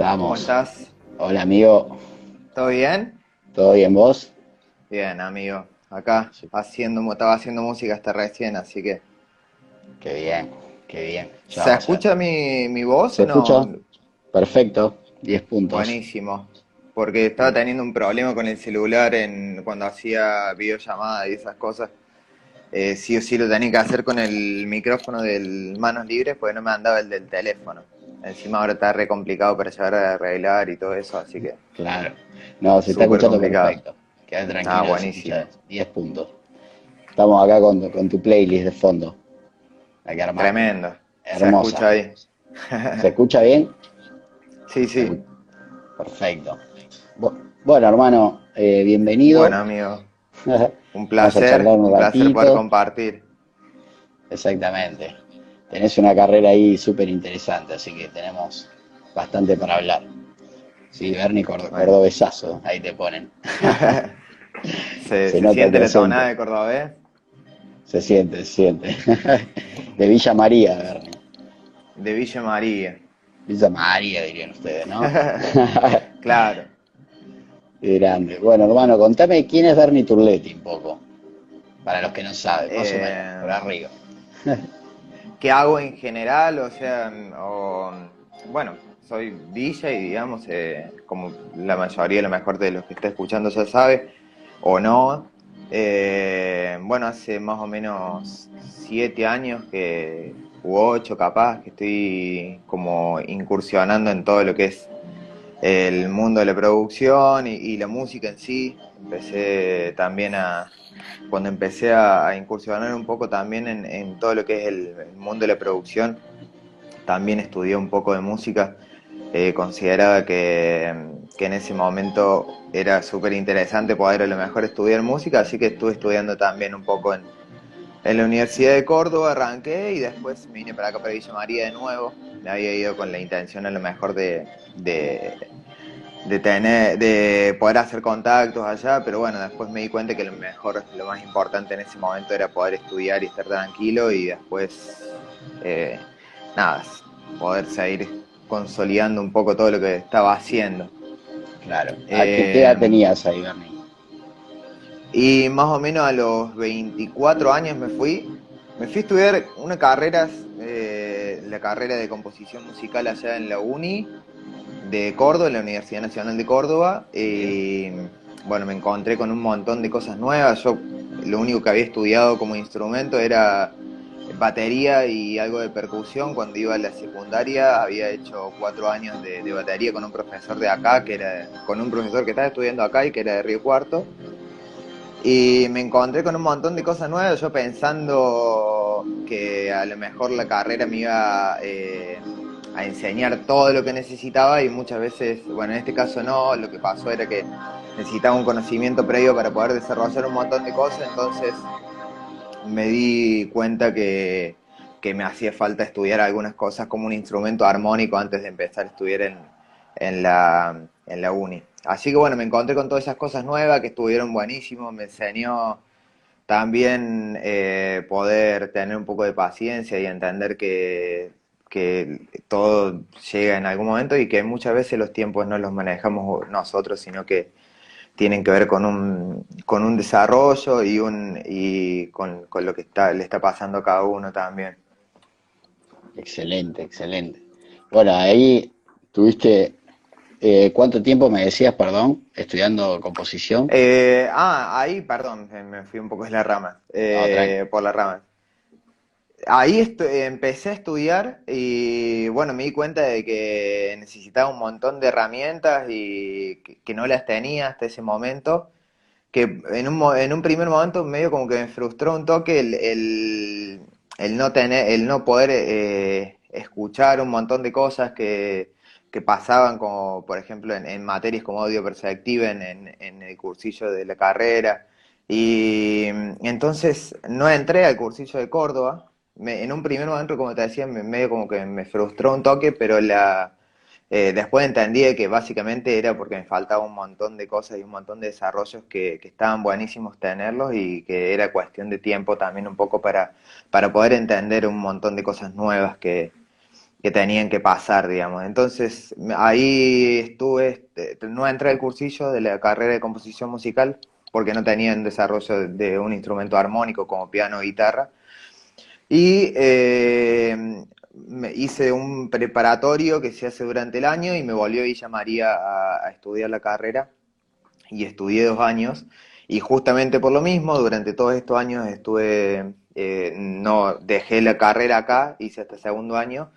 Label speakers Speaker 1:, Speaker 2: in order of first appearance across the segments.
Speaker 1: estamos?
Speaker 2: ¿Cómo estás?
Speaker 1: Hola, amigo.
Speaker 2: ¿Todo bien?
Speaker 1: ¿Todo bien vos?
Speaker 2: Bien, amigo. Acá haciendo, estaba haciendo música hasta recién, así que.
Speaker 1: Qué bien, qué bien. Ya
Speaker 2: ¿Se escucha mi, mi voz
Speaker 1: ¿Se
Speaker 2: o no?
Speaker 1: escucha? Perfecto, 10 puntos.
Speaker 2: Buenísimo. Porque estaba teniendo un problema con el celular en cuando hacía videollamada y esas cosas. Eh, sí o sí lo tenía que hacer con el micrófono del manos libres porque no me andaba el del teléfono. Encima ahora está re complicado para llegar a arreglar y todo eso, así que.
Speaker 1: Claro. No, se está escuchando
Speaker 2: complicado.
Speaker 1: perfecto. Queda tranquilo.
Speaker 2: Ah, buenísimo.
Speaker 1: escucha 10 puntos. Estamos acá con, con tu playlist de fondo. La que.
Speaker 2: Tremendo. Se
Speaker 1: Hermosa.
Speaker 2: escucha.
Speaker 1: ¿Se escucha bien?
Speaker 2: Sí, sí.
Speaker 1: Perfecto. Bu- Bueno, hermano, eh, bienvenido.
Speaker 2: Bueno, amigo. Un placer,
Speaker 1: un
Speaker 2: un placer poder compartir.
Speaker 1: Exactamente. Tenés una carrera ahí súper interesante, así que tenemos bastante para hablar. Sí, Bernie. Cordobesazo, ahí te ponen.
Speaker 2: ¿Se,
Speaker 1: Se
Speaker 2: se
Speaker 1: nota
Speaker 2: siente la tonada de cordobés?
Speaker 1: Se siente, se siente. De Villa María, Bernie.
Speaker 2: De Villa María.
Speaker 1: Villa María, dirían ustedes, ¿no?
Speaker 2: Claro.
Speaker 1: Grande. Bueno, hermano, contame quién es Bernie Turletti un poco. Para los que no saben, más o
Speaker 2: Eh,
Speaker 1: menos, por arriba.
Speaker 2: ¿Qué hago en general? O sea, o, bueno, soy y digamos, eh, como la mayoría, lo mejor de los que está escuchando ya sabe, o no. eh, bueno, hace más o menos siete años que, u ocho capaz, que estoy como incursionando en todo lo que es el mundo de la producción y, y la música en sí. Empecé también a, cuando empecé a, incursionar un poco también en, todo lo que es el, mundo de la producción, también estudié un poco de música. Eh, consideraba que, en ese momento era súper interesante poder a lo mejor estudiar música, así que estuve estudiando también un poco en, la Universidad de Córdoba, arranqué y después vine para acá, para Villa María de nuevo. Me había ido con la intención a lo mejor de, de tener, de poder hacer contactos allá, pero bueno, después me di cuenta que lo mejor, lo más importante en ese momento era poder estudiar y estar tranquilo y después, eh, nada, poder seguir consolidando un poco todo lo que estaba haciendo.
Speaker 1: Claro. ¿A qué,
Speaker 2: Eh,
Speaker 1: qué edad tenías ahí, Bernie?
Speaker 2: Y más o menos a los 24 años me fui. Me fui a estudiar una carrera, eh, la carrera de composición musical allá en la Uni de Córdoba, en la Universidad Nacional de Córdoba. Y bueno, me encontré con un montón de cosas nuevas. Yo lo único que había estudiado como instrumento era batería y algo de percusión. Cuando iba a la secundaria había hecho cuatro años de, de batería con un profesor de acá, que era con un profesor que estaba estudiando acá y que era de Río Cuarto. Y me encontré con un montón de cosas nuevas, yo pensando que a lo mejor la carrera me iba eh, a enseñar todo lo que necesitaba y muchas veces, bueno, en este caso no, lo que pasó era que necesitaba un conocimiento previo para poder desarrollar un montón de cosas, entonces me di cuenta que, que me hacía falta estudiar algunas cosas como un instrumento armónico antes de empezar a estudiar en, en la, en la uni. Así que bueno, me encontré con todas esas cosas nuevas que estuvieron buenísimos, me enseñó también eh, poder tener un poco de paciencia y entender que, que todo llega en algún momento y que muchas veces los tiempos no los manejamos nosotros, sino que tienen que ver con un, con un desarrollo y, un, y con, con lo que está, le está pasando a cada uno también.
Speaker 1: Excelente, excelente. Bueno, ahí tuviste, eh, ¿cuánto tiempo me decías, perdón, estudiando composición?
Speaker 2: Eh, ah, ahí, perdón, me- fui un poco de la rama, eh,
Speaker 1: tranqui.
Speaker 2: por la rama. Ahí empecé a estudiar y bueno, me di cuenta de que necesitaba un montón de herramientas y que, no las tenía hasta ese momento, que en un, en un primer momento medio como que me frustró un toque el, el, el no tener, el no poder eh, escuchar un montón de cosas que, pasaban como por ejemplo en, materias como audio perceptiva en, en, en el cursillo de la carrera. Y entonces no entré al cursillo de Córdoba. Me- en un primer momento, como te decía, me, medio como que me frustró un toque, pero la, eh, después entendí que básicamente era porque me faltaba un montón de cosas y un montón de desarrollos que, que estaban buenísimos tenerlos y que era cuestión de tiempo también un poco para, para poder entender un montón de cosas nuevas que, que tenían que pasar, digamos. Entonces, ahí estuve, este, no entré al cursillo de la carrera de composición musical porque no tenía en desarrollo de un instrumento armónico como piano o guitarra. Y eh, me hice un preparatorio que se hace durante el año y me volvió Villa María a, a estudiar la carrera y estudié dos años. Y justamente por lo mismo, durante todos estos años estuve, eh, no dejé la carrera acá, hice hasta segundo año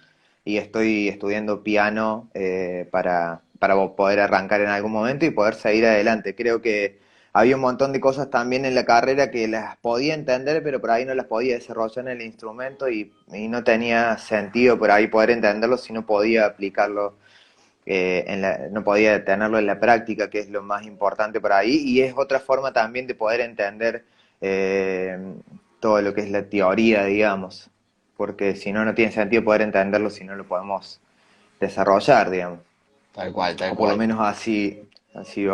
Speaker 2: y estoy estudiando piano eh, para, para poder arrancar en algún momento y poder seguir adelante. Creo que había un montón de cosas también en la carrera que las podía entender, pero por ahí no las podía desarrollar en el instrumento y, y no tenía sentido por ahí poder entenderlo si no podía aplicarlo eh, no podía tenerlo en la práctica, que es lo más importante por ahí, y es otra forma también de poder entender eh, todo lo que es la teoría, digamos, porque si no, no tiene sentido poder entenderlo si no lo podemos desarrollar, digamos.
Speaker 1: Tal cual, tal
Speaker 2: o
Speaker 1: por
Speaker 2: lo menos así, así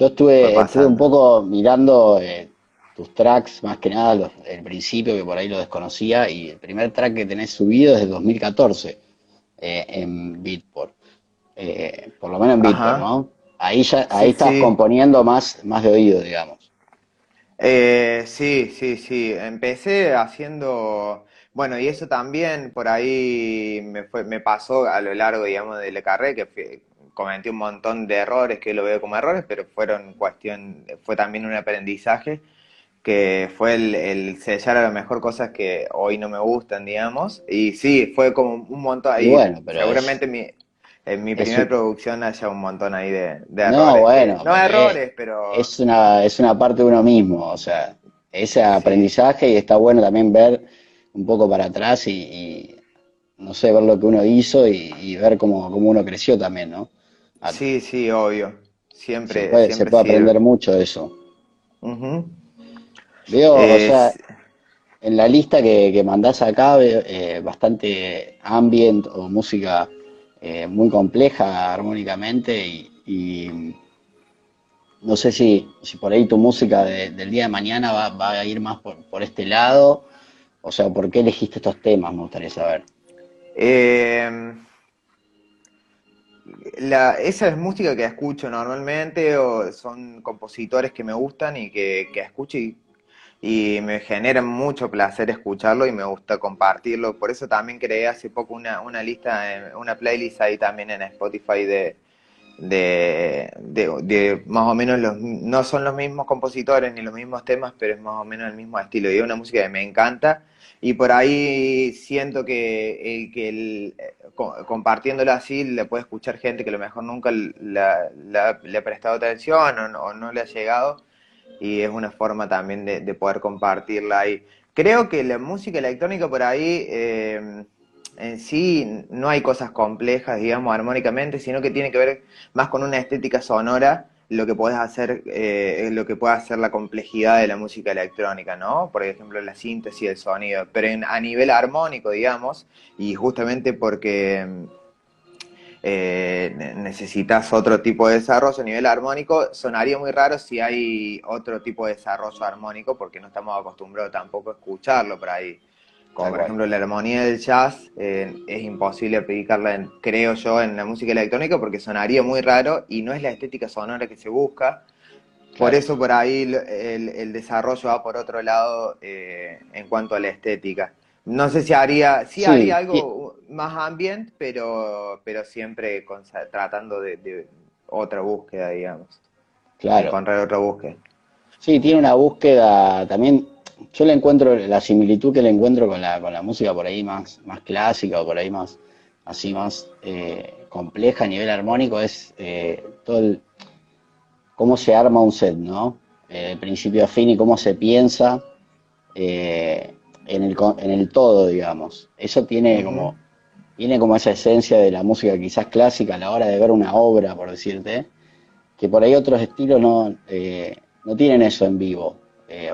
Speaker 1: Yo estuve, estuve un poco mirando eh, tus tracks, más que nada los, el principio, que por ahí lo desconocía, y el primer track que tenés subido es de 2014 en Beatport. Eh, por lo menos en Beatport, ¿no? Ahí ya, ahí estás componiendo más, más de oído, digamos.
Speaker 2: Eh, sí, sí, sí. Empecé haciendo, bueno, y eso también por ahí me fue, me pasó a lo largo, digamos, de la carrera, que cometí un montón de errores que lo veo como errores, pero fueron cuestión, fue también un aprendizaje que fue el, el, sellar a lo mejor cosas que hoy no me gustan, digamos. Y sí, fue como un montón ahí. Bueno, pero seguramente mi, en mi primera producción haya un montón ahí de, errores.
Speaker 1: No, bueno.
Speaker 2: No errores, pero...
Speaker 1: Es una, es una parte de uno mismo, o sea, ese aprendizaje y está bueno también ver un poco para atrás y, no sé, ver lo que uno hizo y, ver cómo, uno creció también, ¿no?
Speaker 2: Sí, sí, obvio. Siempre.
Speaker 1: Se puede, se puede aprender mucho de eso. Veo, o sea, en la lista que, que mandás acá, eh, bastante ambient o música eh, muy compleja armónicamente y, no sé si, si, por ahí tu música del día de mañana va, a ir más por, este lado, o sea, ¿por qué elegiste estos temas? Me gustaría saber.
Speaker 2: Eh, esa es música que escucho normalmente o son compositores que me gustan y que, que escucho y y me genera mucho placer escucharlo y me gusta compartirlo. Por eso también creé hace poco una, una lista, una playlist ahí también en Spotify de, de, de, más o menos los, no son los mismos compositores ni los mismos temas, pero es más o menos el mismo estilo. Y es una música que me encanta y por ahí siento que, que el, compartiéndolo así le puede escuchar gente que a lo mejor nunca le ha prestado atención o o no le ha llegado y es una forma también de, poder compartirla ahí. Creo que la música electrónica por ahí eh, en sí no hay cosas complejas, digamos, armónicamente, sino que tiene que ver más con una estética sonora lo que puedes hacer, eh, lo que puede hacer la complejidad de la música electrónica, ¿no? Por ejemplo, la síntesis del sonido, pero a nivel armónico, digamos, y justamente porque eh, necesitas otro tipo de desarrollo a nivel armónico, sonaría muy raro si hay otro tipo de desarrollo armónico porque no estamos acostumbrados tampoco a escucharlo por ahí. Como por ejemplo la armonía del jazz, eh, es imposible aplicarla, creo yo, en la música electrónica porque sonaría muy raro y no es la estética sonora que se busca. Por eso por ahí el, desarrollo va por otro lado eh, en cuanto a la estética. No sé si haría, sí, haría algo más ambient, pero, pero siempre tratando de, otra búsqueda, digamos.
Speaker 1: Claro.
Speaker 2: Encontrar otra búsqueda.
Speaker 1: Sí, tiene una búsqueda también. Yo le encuentro la similitud que le encuentro con la, con la música por ahí más, más clásica o por ahí más así más eh, compleja a nivel armónico es eh, todo el cómo se arma un set, ¿no? Eh, principio a fin y cómo se piensa. Eh, en el, en el todo, digamos. Eso tiene como, tiene como esa esencia de la música quizás clásica a la hora de ver una obra, por decirte, que por ahí otros estilos no, no tienen eso en vivo. Eh,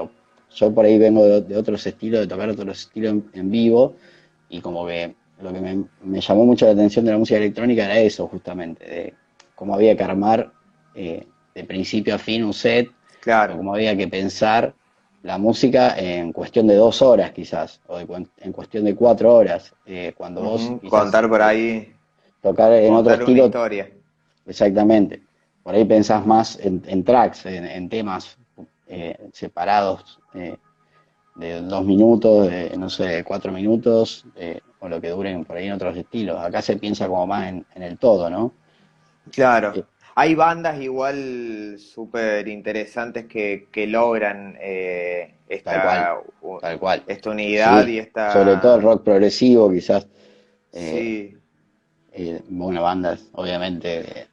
Speaker 1: yo por ahí vengo de, otros estilos, de tocar otros estilos en, vivo, y como que lo que me, llamó mucho la atención de la música electrónica era eso, justamente, de cómo había que armar eh, de principio a fin un set,
Speaker 2: claro.
Speaker 1: cómo había que pensar la música en cuestión de dos horas quizás, o en cuestión de cuatro horas, eh, cuando vos...
Speaker 2: contar por ahí...
Speaker 1: Tocar en otro estilo...
Speaker 2: historia.
Speaker 1: Exactamente. Por ahí pensás más en, tracks, en, temas eh, separados eh, de dos minutos, de, no sé, de cuatro minutos, o lo que duren por ahí en otros estilos. Acá se piensa como más en, el todo, ¿no?
Speaker 2: Claro. Hay bandas igual súper interesantes que, logran eh, esta,
Speaker 1: tal cual,
Speaker 2: esta unidad y esta...
Speaker 1: Sobre todo el rock progresivo, quizás.
Speaker 2: Eh, sí.
Speaker 1: Eh, bueno, bandas, obviamente,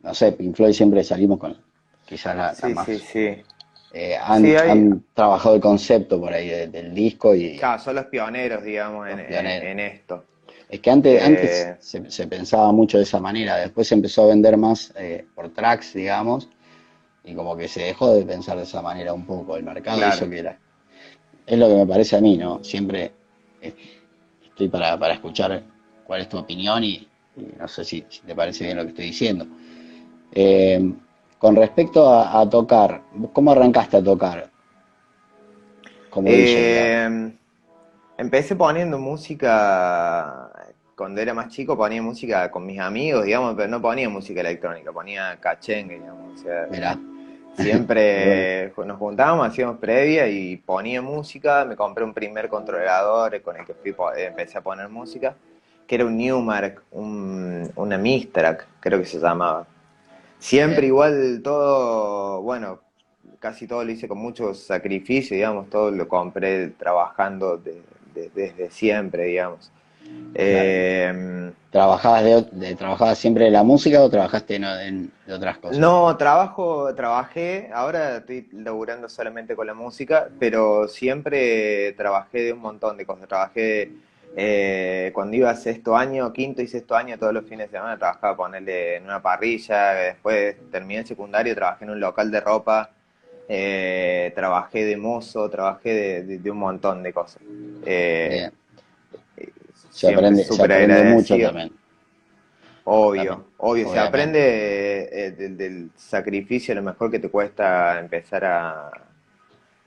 Speaker 1: no sé, Pink Floyd siempre salimos con quizás la,
Speaker 2: sí, Sí, sí.
Speaker 1: Han, trabajado el concepto por ahí del, disco y...
Speaker 2: Claro, son los pioneros, digamos, en esto.
Speaker 1: Es que antes, antes se, pensaba mucho de esa manera, después se empezó a vender más eh, por tracks, digamos, y como que se dejó de pensar de esa manera un poco el mercado, eso que era. Es lo que me parece a mí, ¿no? Siempre estoy para, escuchar cuál es tu opinión y, no sé si, te parece bien lo que estoy diciendo. Con respecto a, tocar, ¿cómo arrancaste a tocar?
Speaker 2: Como eh, empecé poniendo música cuando era más chico ponía música con mis amigos, digamos, pero no ponía música electrónica, ponía cachengue, digamos. O sea, Siempre nos juntábamos, hacíamos previa y ponía música. Me compré un primer controlador con el que fui, empecé a poner música, que era un Newmark, un, una Mistrack, creo que se llamaba. Siempre igual todo, bueno, casi todo lo hice con mucho sacrificio, digamos, todo lo compré trabajando desde siempre, digamos.
Speaker 1: Eh, ¿Trabajabas, de, ¿Trabajabas siempre de la música o trabajaste en, de otras cosas?
Speaker 2: No, trabajo, trabajé, ahora estoy laburando solamente con la música, pero siempre trabajé de un montón de cosas. Trabajé eh, cuando iba a sexto año, quinto y sexto año, todos los fines de semana trabajaba ponerle en una parrilla, después terminé el secundario, trabajé en un local de ropa, eh, trabajé de mozo, trabajé de, un montón de cosas. Eh,
Speaker 1: se aprende, mucho también.
Speaker 2: Obvio, obvio, se aprende eh, del, sacrificio, lo mejor que te cuesta empezar a,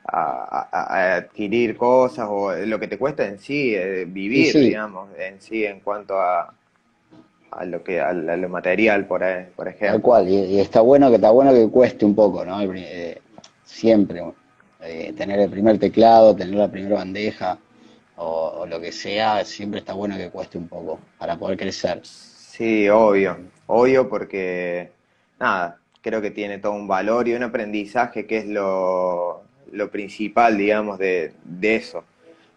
Speaker 2: a, adquirir cosas o lo que te cuesta en sí, eh, vivir, digamos, en sí en cuanto a, a lo que a, lo material, por, por ejemplo.
Speaker 1: Tal cual, y, está bueno que está bueno que cueste un poco, ¿no? Eh, siempre tener el primer teclado, tener la primera bandeja, o, lo que sea, siempre está bueno que cueste un poco para poder crecer.
Speaker 2: Sí, obvio, obvio porque, nada, creo que tiene todo un valor y un aprendizaje que es lo, principal, digamos, de, eso.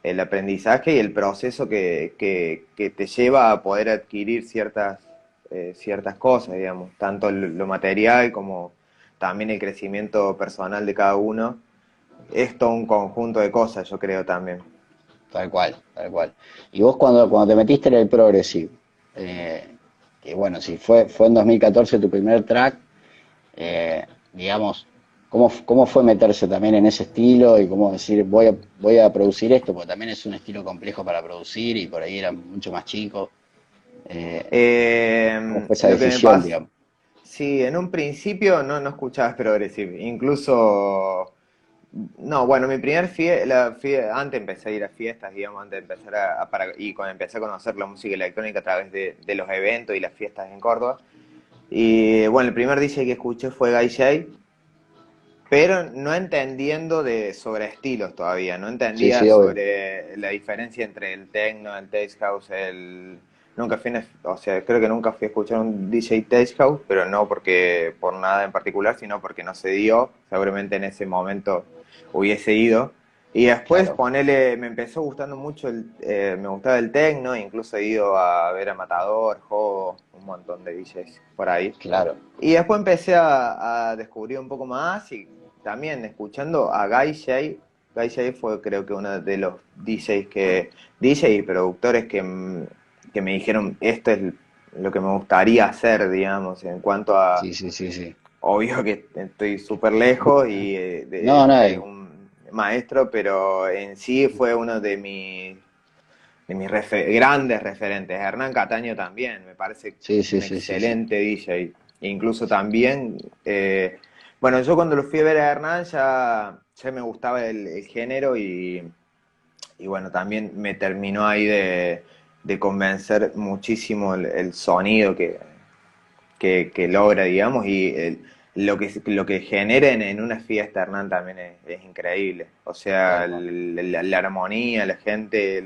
Speaker 2: El aprendizaje y el proceso que, te lleva a poder adquirir ciertas, eh, ciertas cosas, digamos, tanto lo material como también el crecimiento personal de cada uno. Es todo un conjunto de cosas, yo creo también.
Speaker 1: Tal cual, tal cual. Y vos cuando, cuando te metiste en el Progressive, eh, que bueno, si fue, fue en 2014 tu primer track, eh, digamos, ¿cómo, ¿cómo fue meterse también en ese estilo y cómo decir, voy a, voy a producir esto? Porque también es un estilo complejo para producir y por ahí era mucho más chico.
Speaker 2: Eh, ¿Cómo fue esa decisión, digamos? Sí, en un principio no, no escuchabas Progressive, incluso no, bueno, mi primer fiesta, antes empecé a ir a fiestas, digamos, antes de empezar a, y cuando empecé a conocer la música electrónica a través de, los eventos y las fiestas en Córdoba. Y bueno, el primer DJ que escuché fue Guy J, pero no entendiendo de sobre estilos todavía, no entendía sobre la diferencia entre el techno, el taste house, el nunca fui, o sea, creo que nunca fui a escuchar un DJ Taste House, pero no porque por nada en particular, sino porque no se dio. Seguramente en ese momento hubiese ido. Y después ponele, me empezó gustando mucho, el, eh, me gustaba el techno, incluso he ido a ver a Matador, Jogo, un montón de DJs por ahí.
Speaker 1: Claro.
Speaker 2: Y después empecé a, descubrir un poco más y también escuchando a Guy J. Guy J fue creo que uno de los DJs que, DJ y productores que, que me dijeron, esto es lo que me gustaría hacer, digamos, en cuanto a...
Speaker 1: Sí, sí, sí, sí.
Speaker 2: Obvio que estoy súper lejos y eh, de,
Speaker 1: no, no,
Speaker 2: un maestro, pero en sí fue uno de mis, de mis grandes referentes. Hernán Cataño también, me parece
Speaker 1: sí,
Speaker 2: un excelente DJ. Incluso también, eh, bueno, yo cuando lo fui a ver a Hernán ya ya me gustaba el, género y, y, bueno, también me terminó ahí de, convencer muchísimo el, sonido que, que, logra, digamos, y lo que lo que generen en una fiesta, Hernán, también es, increíble. O sea, la, armonía, la gente,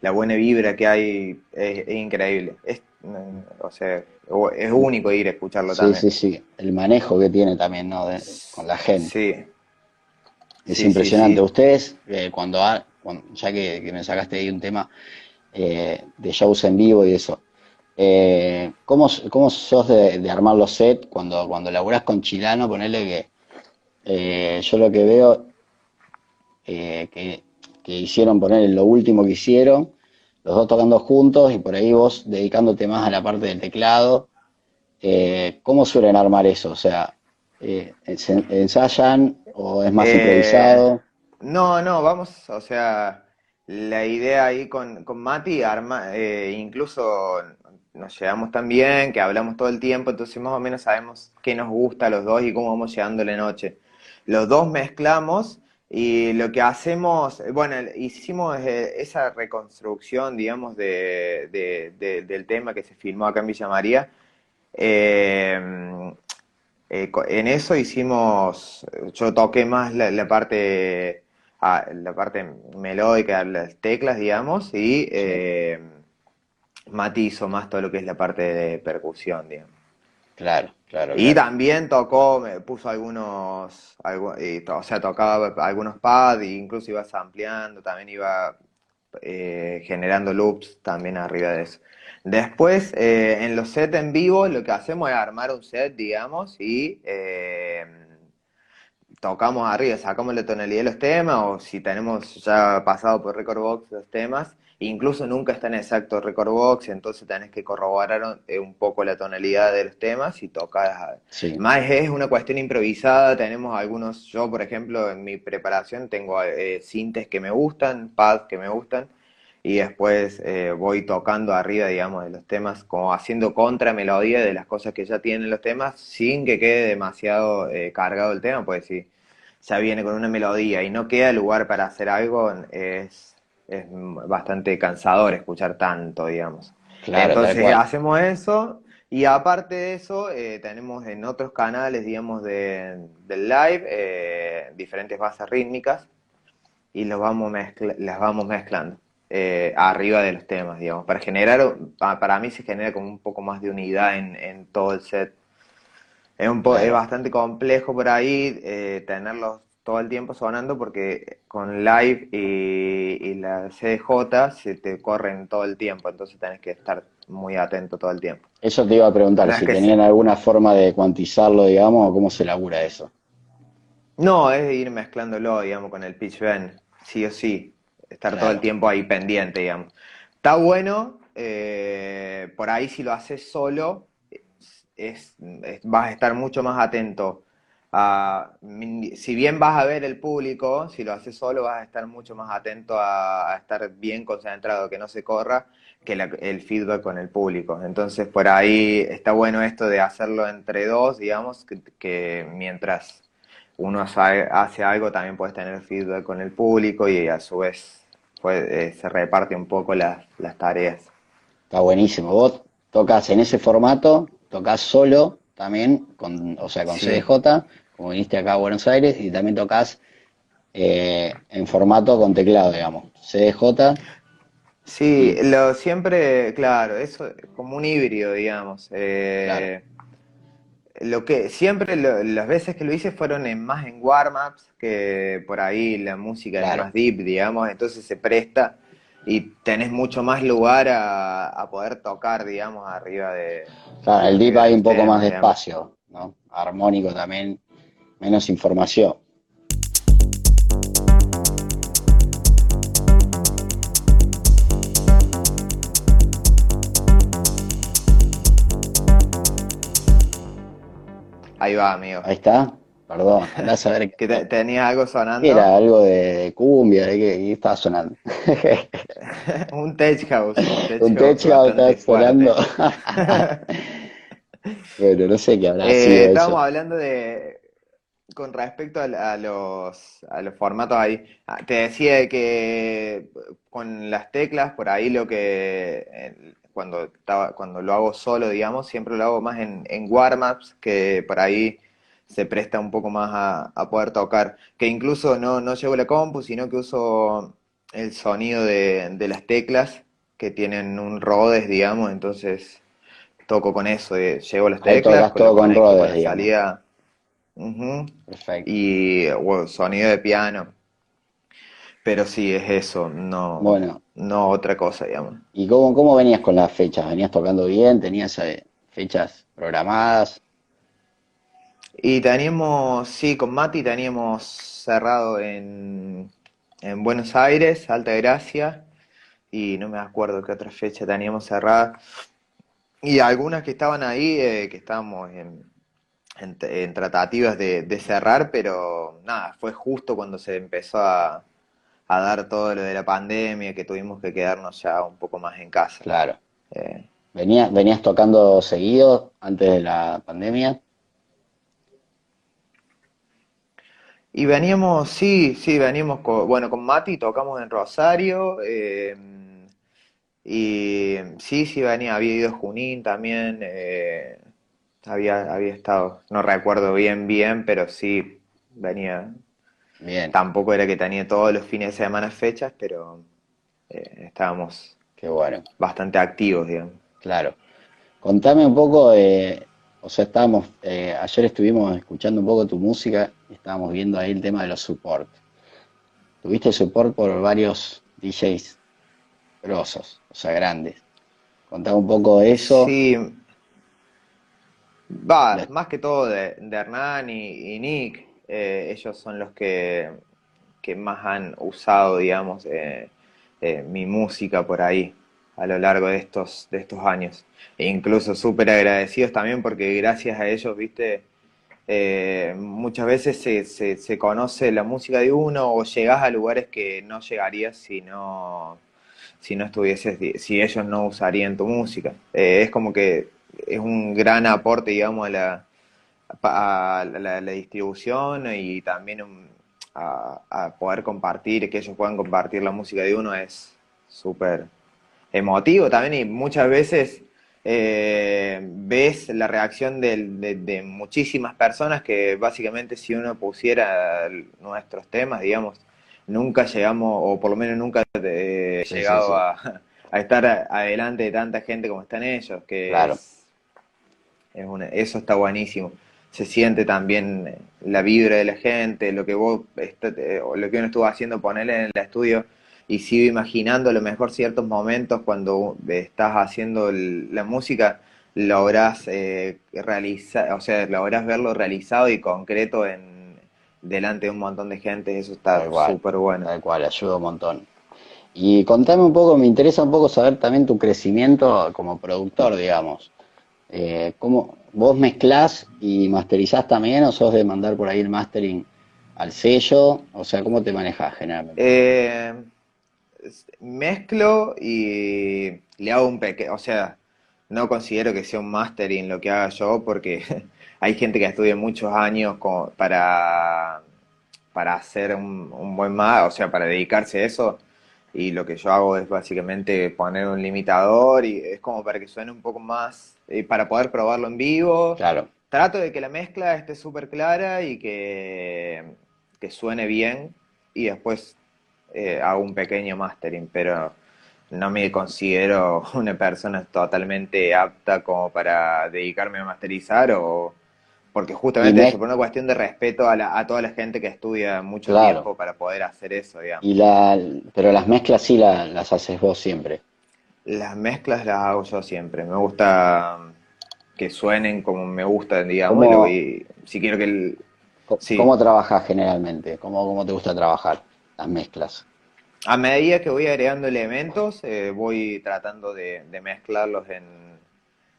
Speaker 2: la, buena vibra que hay es, increíble. Es, o sea, es único ir a escucharlo también.
Speaker 1: Sí, sí, sí. El manejo que tiene también, ¿no? con la gente.
Speaker 2: Sí.
Speaker 1: Es impresionante. Ustedes, eh, cuando, ya que, me sacaste ahí un tema eh, de shows en vivo y eso, eh, ¿cómo, ¿Cómo sos de, armar los sets cuando, cuando laburás con Chilano? Ponerle que eh, yo lo que veo eh, que, hicieron poner lo último que hicieron, los dos tocando juntos y por ahí vos dedicándote más a la parte del teclado. Eh, ¿Cómo suelen armar eso? O sea, ¿ensayan o es más improvisado?
Speaker 2: No, no, vamos, o sea, la idea ahí con, con Mati, arma, incluso nos llevamos tan bien, que hablamos todo el tiempo, entonces más o menos sabemos qué nos gusta a los dos y cómo vamos llegando la noche. Los dos mezclamos y lo que hacemos, bueno, hicimos eh, esa reconstrucción, digamos, de, del tema que se filmó acá en Villa María. Eh, eh, en eso hicimos, yo toqué más la, parte ah, la parte melódica, las teclas, digamos, y Mati hizo más todo lo que es la parte de percusión, digamos.
Speaker 1: Claro, claro.
Speaker 2: Y también tocó, me puso algunos, o sea, tocaba algunos pads, e incluso iba ampliando, también iba eh, generando loops también arriba de eso. Después, eh, en los sets en vivo, lo que hacemos es armar un set, digamos, y eh, tocamos arriba, sacamos la tonalidad de los temas, o si tenemos ya pasado por Record Box los temas, Incluso nunca está en exacto record box, entonces tenés que corroborar eh, un poco la tonalidad de los temas y tocar. Más es una cuestión improvisada, tenemos algunos, yo por ejemplo en mi preparación tengo eh, sintes que me gustan, pads que me gustan, y después eh, voy tocando arriba, digamos, de los temas, como haciendo contra melodía de las cosas que ya tienen los temas, sin que quede demasiado cargado el tema, pues si ya viene con una melodía y no queda lugar para hacer algo, es es bastante cansador escuchar tanto, digamos. Entonces hacemos eso y aparte de eso eh, tenemos en otros canales, digamos, de, del live eh, diferentes bases rítmicas y los vamos las vamos mezclando eh, arriba de los temas, digamos, para generar, para mí se genera como un poco más de unidad en, en todo el set. Es, un es bastante complejo por ahí tenerlos todo el tiempo sonando porque con live y, la CDJ se te corren todo el tiempo, entonces tenés que estar muy atento todo el tiempo.
Speaker 1: Eso te iba a preguntar, si tenían alguna forma de cuantizarlo, digamos, o cómo se labura eso.
Speaker 2: No, es ir mezclándolo, digamos, con el pitch bend, sí o sí, estar todo el tiempo ahí pendiente, digamos. Está bueno, eh, por ahí si lo haces solo, es, vas a estar mucho más atento si bien vas a ver el público, si lo haces solo vas a estar mucho más atento a, estar bien concentrado, que no se corra, que el feedback con el público. Entonces por ahí está bueno esto de hacerlo entre dos, digamos, que, mientras uno hace algo también puedes tener feedback con el público y a su vez eh, se reparte un poco las, las tareas.
Speaker 1: Está buenísimo. Vos tocas en ese formato, tocas solo también, con, o sea, con CDJ, como viniste acá a Buenos Aires, y también tocas eh, en formato con teclado, digamos, CDJ.
Speaker 2: Sí, lo siempre, claro, eso como un híbrido, digamos. Eh, lo que siempre las veces que lo hice fueron en, más en warm-ups que por ahí la música es más deep, digamos, entonces se presta y tenés mucho más lugar a, poder tocar, digamos, arriba de.
Speaker 1: Claro, el deep hay un poco más de espacio, ¿no? Armónico también menos información.
Speaker 2: Ahí va, amigo.
Speaker 1: Ahí está. Perdón, andás a ver.
Speaker 2: ¿Que ¿Tenía algo sonando?
Speaker 1: Era algo de, cumbia, de qué estaba sonando.
Speaker 2: un tech house.
Speaker 1: Un tech, house, estaba sonando. bueno, no sé qué habrá
Speaker 2: eh, Estábamos hablando de con respecto a, los, a los formatos ahí, ah, te decía que con las teclas, por ahí lo que cuando, estaba, cuando lo hago solo, digamos, siempre lo hago más en, en warm-ups, que por ahí se presta un poco más a, poder tocar. Que incluso no, no llevo la compu, sino que uso el sonido de, las teclas, que tienen un Rhodes, digamos, entonces toco con eso, eh, llevo las teclas,
Speaker 1: todo con Rhodes,
Speaker 2: salida,
Speaker 1: Perfecto.
Speaker 2: y sonido de piano. Pero sí, es eso, no,
Speaker 1: bueno.
Speaker 2: no otra cosa, digamos.
Speaker 1: ¿Y cómo, cómo venías con las fechas? ¿Venías tocando bien? ¿Tenías eh, fechas programadas?
Speaker 2: Y teníamos, sí, con Mati teníamos cerrado en, en Buenos Aires, Alta Gracia, y no me acuerdo qué otra fecha teníamos cerrada. Y algunas que estaban ahí, eh, que estábamos en, en, tratativas de, cerrar, pero nada, fue justo cuando se empezó a, a, dar todo lo de la pandemia, que tuvimos que quedarnos ya un poco más en casa.
Speaker 1: Claro. Eh, ¿Venías, ¿Venías tocando seguido antes de la pandemia?
Speaker 2: Y veníamos, sí, sí, veníamos con, bueno, con Mati tocamos en Rosario, eh, y sí, sí, venía, había ido Junín también, eh, había, había estado, no recuerdo bien, bien, pero sí, venía.
Speaker 1: Bien.
Speaker 2: Tampoco era que tenía todos los fines de semana fechas, pero eh, estábamos
Speaker 1: Qué bueno.
Speaker 2: bastante activos, digamos.
Speaker 1: Claro. Contame un poco, de o sea, estábamos, ayer estuvimos escuchando un poco tu música estábamos viendo ahí el tema de los support. Tuviste support por varios DJs grosos, o sea, grandes. Contame un poco de eso.
Speaker 2: Sí. Va, más que todo de, Hernán y, Nick, eh, ellos son los que, que, más han usado, digamos, eh, eh, mi música por ahí a lo largo de estos, de estos años. E incluso súper agradecidos también porque gracias a ellos, viste, eh, muchas veces se, se, conoce la música de uno o llegas a lugares que no llegarías si no, si no estuvieses, si ellos no usarían tu música. Eh, es como que es un gran aporte, digamos, a la, a la, distribución y también a, a, poder compartir, que ellos puedan compartir la música de uno es súper emotivo también y muchas veces eh, ves la reacción de, muchísimas personas que básicamente si uno pusiera nuestros temas, digamos, nunca llegamos, o por lo menos nunca he llegado A, estar adelante de tanta gente como están ellos, que
Speaker 1: claro.
Speaker 2: Eso está buenísimo. Se siente también la vibra de la gente, lo que vos, lo que uno estuvo haciendo, ponerle en el estudio y sigo imaginando a lo mejor ciertos momentos cuando estás haciendo la música, logras eh, realizar, o sea, logras verlo realizado y concreto en delante de un montón de gente, eso está súper bueno.
Speaker 1: Tal cual, ayuda un montón. Y contame un poco, me interesa un poco saber también tu crecimiento como productor, digamos. Eh, ¿Cómo vos mezclás y masterizás también o sos de mandar por ahí el mastering al sello? O sea, ¿cómo te manejas generalmente?
Speaker 2: Eh, mezclo y le hago un pequeño, o sea, no considero que sea un mastering lo que haga yo porque hay gente que estudia muchos años para, para hacer un, buen más, o sea, para dedicarse a eso. Y lo que yo hago es básicamente poner un limitador y es como para que suene un poco más, y para poder probarlo en vivo.
Speaker 1: Claro.
Speaker 2: Trato de que la mezcla esté súper clara y que, que suene bien y después eh, hago un pequeño mastering, pero no me considero una persona totalmente apta como para dedicarme a masterizar o porque justamente es por una cuestión de respeto a, toda la gente que estudia mucho tiempo para poder hacer eso, digamos.
Speaker 1: Y la, pero las mezclas sí las haces vos siempre.
Speaker 2: Las mezclas las hago yo siempre. Me gusta que suenen como me gusta, digamos, y si quiero que el...
Speaker 1: ¿Cómo trabajas generalmente? ¿Cómo, ¿Cómo te gusta trabajar? las mezclas?
Speaker 2: A medida que voy agregando elementos, eh, voy tratando de, mezclarlos en,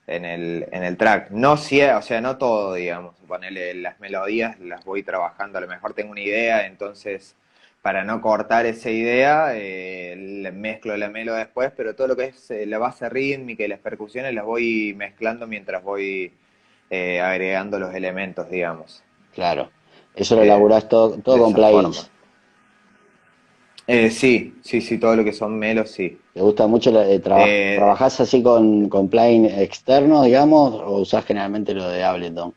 Speaker 2: en, el, en el track. No si, o sea, no todo, digamos. Ponerle las melodías, las voy trabajando. A lo mejor tengo una idea, entonces para no cortar esa idea, eh, mezclo la melo después, pero todo lo que es eh, la base rítmica y las percusiones las voy mezclando mientras voy agregando los elementos, digamos.
Speaker 1: Claro. Eso lo laburás todo, todo con plugins.
Speaker 2: Eh, sí, sí, sí, todo lo que son melos, sí.
Speaker 1: ¿Te gusta mucho? Eh, eh, ¿Trabajás así con, con plugins externos, digamos, o usás generalmente lo de Ableton?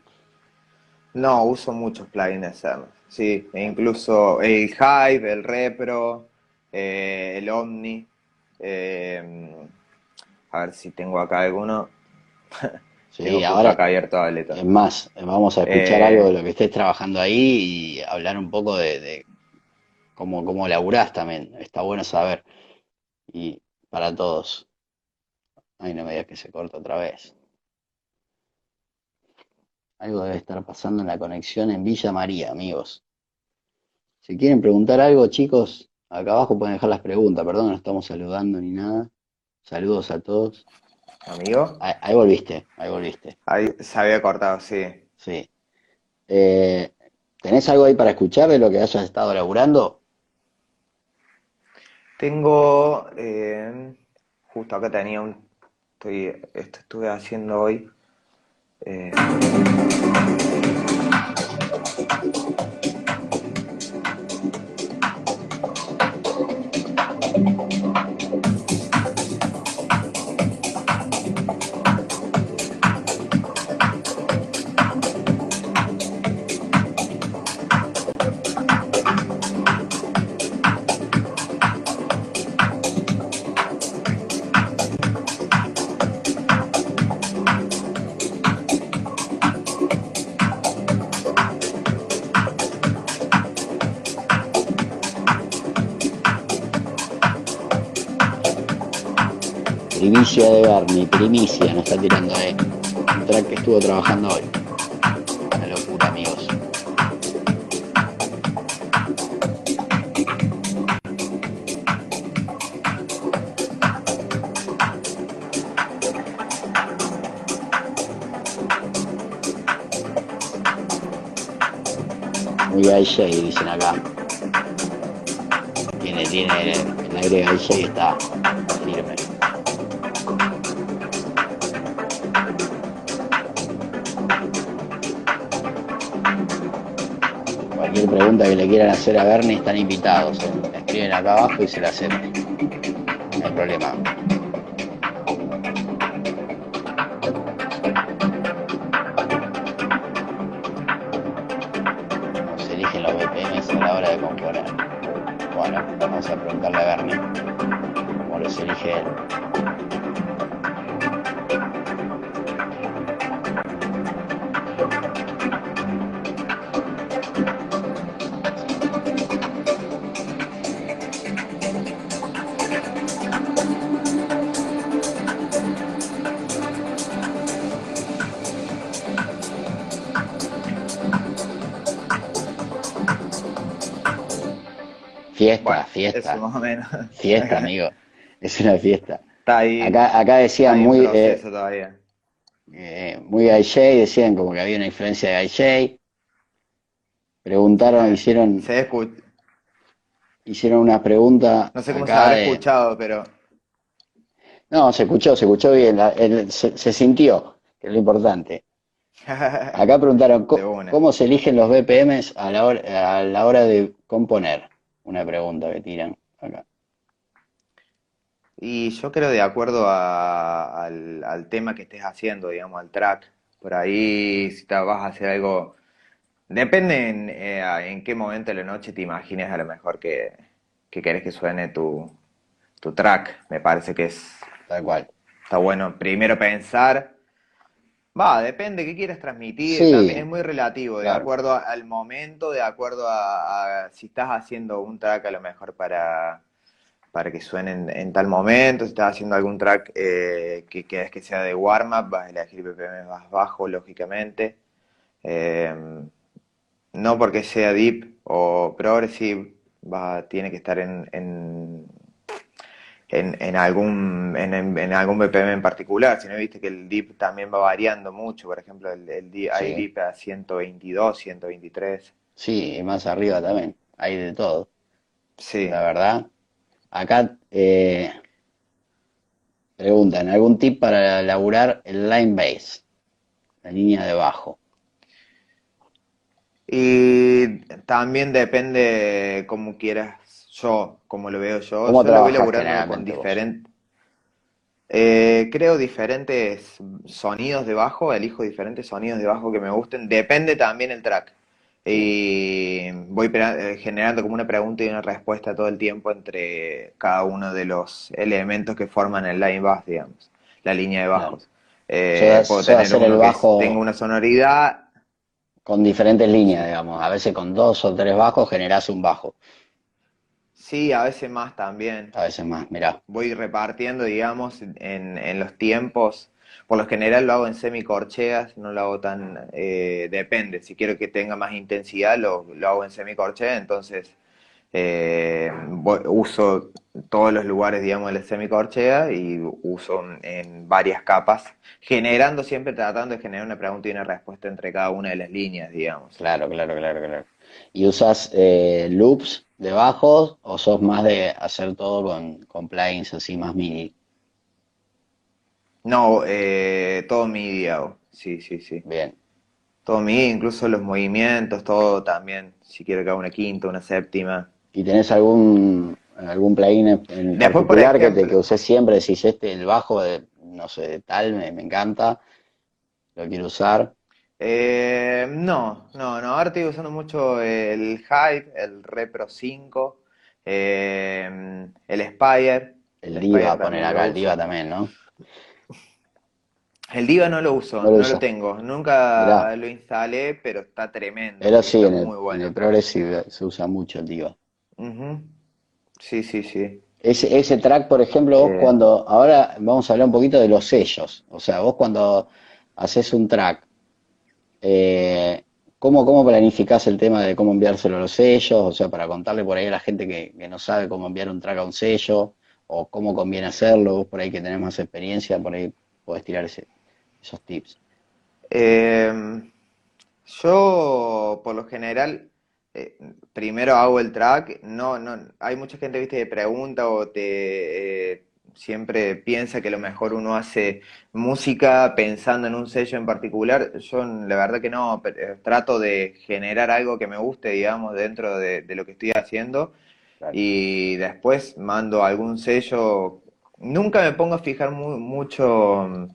Speaker 2: No, uso muchos plugins externos, sí, e incluso el Hive, el Repro, el Omni. a ver si tengo acá alguno.
Speaker 1: Sí, ahora acá abierto Es más, vamos a escuchar algo de lo que estés trabajando ahí y hablar un poco de cómo, cómo laburás también. Está bueno saber. Y para todos. Ay, no me digas que se corta otra vez. Algo debe estar pasando en la conexión en Villa María, amigos. Si quieren preguntar algo, chicos, acá abajo pueden dejar las preguntas. Perdón, no estamos saludando ni nada. Saludos a todos.
Speaker 2: Amigo.
Speaker 1: Ahí, volviste, ahí volviste.
Speaker 2: Ahí se había cortado, sí.
Speaker 1: Sí. Eh, ¿Tenés algo ahí para escuchar de lo que hayas estado laburando?
Speaker 2: Tengo, eh, justo acá tenía un, estoy, esto estuve haciendo hoy. Eh,
Speaker 1: primicia de Bernie, primicia, nos está tirando ahí. Un track que estuvo trabajando hoy. Una locura, amigos. Muy gay dicen acá. Tiene, tiene el aire gay está hacer a Bernie están invitados. Escriben acá abajo y se la hacemos. No hay problema. Fiesta.
Speaker 2: más o menos.
Speaker 1: Fiesta, amigo. Es una fiesta. Está ahí. Acá, acá decían muy. Eh, eh, muy decían como que había una influencia de IJ. Preguntaron, hicieron.
Speaker 2: Se escucha.
Speaker 1: Hicieron una pregunta.
Speaker 2: No sé cómo se habrá escuchado, pero.
Speaker 1: No, se escuchó, se escuchó bien, se, sintió, que es lo importante. Acá preguntaron, ¿cómo, se eligen los BPMs a la a la hora de componer? una pregunta que tiran.
Speaker 2: Y yo creo de acuerdo al, tema que estés haciendo, digamos, al track. Por ahí, si te vas a hacer algo... Depende en, eh, en qué momento de la noche te imagines a lo mejor que, que querés que suene tu, tu track. Me parece que es...
Speaker 1: Tal cual.
Speaker 2: Está bueno primero pensar Va, depende qué quieras transmitir, también es muy relativo, de acuerdo al momento, de acuerdo a, si estás haciendo un track a lo mejor para, para que suene en, tal momento, si estás haciendo algún track eh, que quieres que sea de warm-up, vas a elegir BPM más bajo, lógicamente. Em, no porque sea deep o progressive, va, tiene que estar en en, algún, en, algún BPM en particular, si no viste que el DIP también va variando mucho, por ejemplo, el, el hay DIP a 122, 123.
Speaker 1: Sí, y más arriba también, hay de todo.
Speaker 2: Sí.
Speaker 1: La verdad. Acá eh, preguntan, ¿algún tip para elaborar el line base? La línea de bajo.
Speaker 2: Y también depende como quieras yo, como lo veo yo.
Speaker 1: ¿Cómo
Speaker 2: yo lo voy laburando con diferentes, eh, creo diferentes sonidos de bajo, elijo diferentes sonidos de bajo que me gusten. Depende también el track. Y voy eh, generando como una pregunta y una respuesta todo el tiempo entre cada uno de los elementos que forman el line bass, digamos, la línea de
Speaker 1: Claro.
Speaker 2: bajos. Eh,
Speaker 1: Yo,
Speaker 2: puedo tener
Speaker 1: hacer el
Speaker 2: que
Speaker 1: bajo
Speaker 2: tenga una sonoridad
Speaker 1: con diferentes líneas, digamos. A veces con dos o tres bajos generás un bajo.
Speaker 2: Sí, a veces más también.
Speaker 1: A veces más, mirá.
Speaker 2: Voy repartiendo, digamos, en, en los tiempos. Por lo general lo hago en semicorcheas, no lo hago tan... eh, depende, si quiero que tenga más intensidad, lo, lo hago en semicorchea, entonces eh, uso todos los lugares, digamos, de la semicorchea y uso en, varias capas, generando siempre, tratando de generar una pregunta y una respuesta entre cada una de las líneas, digamos.
Speaker 1: Claro, claro, claro, claro. ¿Y usas eh, loops de bajos o sos más de hacer todo con, con así más MIDI?
Speaker 2: No, eh, todo MIDI hago, sí, sí, sí.
Speaker 1: Bien.
Speaker 2: Todo MIDI, incluso los movimientos, todo también. Si quiero que haga una quinta, una séptima.
Speaker 1: ¿Y tenés algún, algún plugin en
Speaker 2: Después,
Speaker 1: particular que te que uses siempre? Decís, este, el bajo de, no sé, de tal, me, me encanta, lo quiero usar.
Speaker 2: eh, no, no, no. Ahora estoy usando mucho el Hype, el Repro 5, eh, el Spire.
Speaker 1: El
Speaker 2: El
Speaker 1: Diva,
Speaker 2: Spire
Speaker 1: poner acá el Diva también, ¿no?
Speaker 2: El Diva no lo uso,
Speaker 1: No lo
Speaker 2: no lo
Speaker 1: usas.
Speaker 2: tengo.
Speaker 1: Mirá,
Speaker 2: Nunca lo instalé, pero está tremendo.
Speaker 1: pero
Speaker 2: Sí,
Speaker 1: en el,
Speaker 2: muy
Speaker 1: en el
Speaker 2: bueno.
Speaker 1: Progressive se usa mucho el Diva.
Speaker 2: Sí, sí, sí.
Speaker 1: Ese, ese track, por ejemplo, vos
Speaker 2: Eh,
Speaker 1: cuando, ahora vamos a hablar un poquito de los sellos. O sea, vos cuando haces un track, eh, ¿cómo, cómo planificás el tema de cómo enviárselo a los sellos? O sea, para contarle por ahí a la gente que, que no sabe cómo enviar un track a un sello, o cómo conviene hacerlo, vos por ahí que tenés más experiencia, por ahí podés tirar ese- esos tips.
Speaker 2: eh, Yo, por lo general, eh, primero hago el track. No, no, hay mucha gente, viste, que pregunta o te eh, siempre piensa que a lo mejor uno hace música pensando en un sello en particular. Yo, la verdad que no, pero, trato de generar algo que me guste, digamos, dentro de, de lo que estoy haciendo
Speaker 1: Claro,
Speaker 2: y después mando algún sello. Nunca me pongo a fijar mu- mucho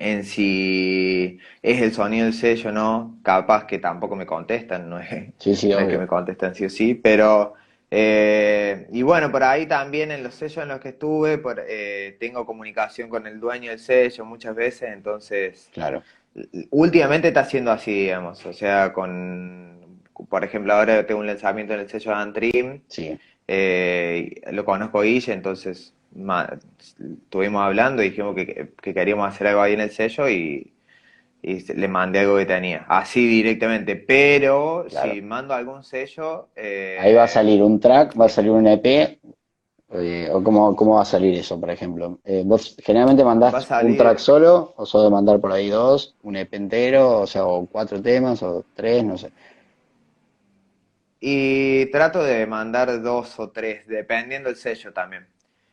Speaker 2: en si es el sonido del sello o no, capaz que tampoco me contestan, no es,
Speaker 1: sí, sí,
Speaker 2: no es que me contestan sí o sí, pero eh, y bueno, por ahí también en los sellos en los que estuve, por, eh, tengo comunicación con el dueño del sello muchas veces, entonces
Speaker 1: Claro,
Speaker 2: últimamente está siendo así, digamos, o sea, con, por ejemplo, ahora tengo un lanzamiento en el sello de Antrim,
Speaker 1: sí.
Speaker 2: eh, lo conozco a entonces estuvimos hablando y dijimos que, que queríamos hacer algo ahí en el sello y, le mandé algo que tenía, así directamente, pero
Speaker 1: Claro.
Speaker 2: si mando algún sello,
Speaker 1: Ahí va a
Speaker 2: eh,
Speaker 1: salir un track, va a salir un EP, eh, o cómo, cómo va a salir eso, por ejemplo. Eh, ¿vos generalmente mandás un track solo, o sos de mandar por ahí dos, un EP entero, o sea, o cuatro temas, o tres, no sé.
Speaker 2: y trato de mandar dos o tres, dependiendo del sello también.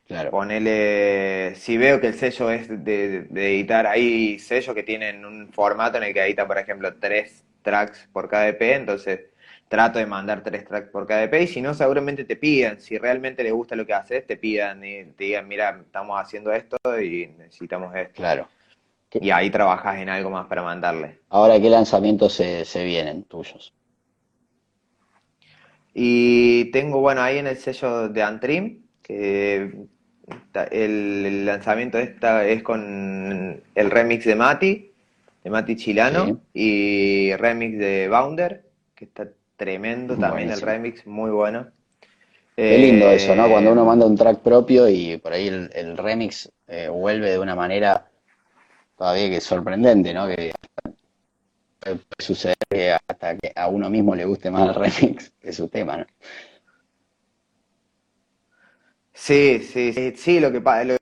Speaker 1: Claro,
Speaker 2: Ponele, si veo que el sello es de, de editar, hay sellos que tienen un formato en el que editan, por ejemplo, tres tracks por cada EP, entonces trato de mandar tres tracks por cada EP, y si no, seguramente te pidan, si realmente les gusta lo que haces, te pidan y te digan, mira, estamos haciendo esto y necesitamos esto.
Speaker 1: claro. ¿Qué-
Speaker 2: Y ahí trabajas en algo más para mandarle.
Speaker 1: Ahora, ¿qué lanzamientos se, se vienen tuyos?
Speaker 2: Y tengo, bueno, ahí en el sello de Antrim, que el, lanzamiento esta es con el remix de Mati, de Mati
Speaker 1: Sí,
Speaker 2: Chilano, y remix de Bounder, que está tremendo también el remix, muy bueno.
Speaker 1: Qué lindo eso, ¿no? Cuando uno
Speaker 2: Eh,
Speaker 1: manda un track propio y por ahí el, el remix eh, vuelve de una manera todavía que sorprendente, ¿no? Que puede suceder que hasta que a uno mismo le guste más el remix que su tema, ¿no?
Speaker 2: Sí, sí, sí, sí, lo que, lo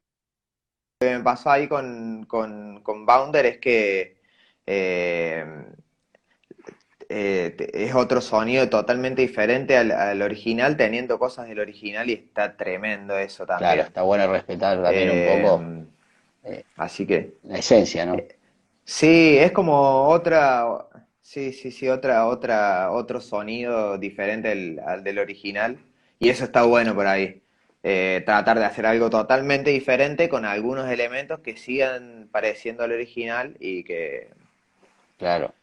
Speaker 2: que me pasó ahí con, con, con Bounder es que eh, eh, es otro sonido totalmente diferente al, al original, teniendo cosas del original y está tremendo eso
Speaker 1: Claro,
Speaker 2: también.
Speaker 1: está bueno respetar también un poco
Speaker 2: Eh,
Speaker 1: eh,
Speaker 2: así que
Speaker 1: la esencia, ¿no?
Speaker 2: sí, es como otra, Sí, sí, sí, otra, otra, otro sonido diferente al, del original. Y eso está bueno por ahí. Eh, tratar de hacer algo totalmente diferente con algunos elementos que sigan pareciendo al original y que,
Speaker 1: Claro.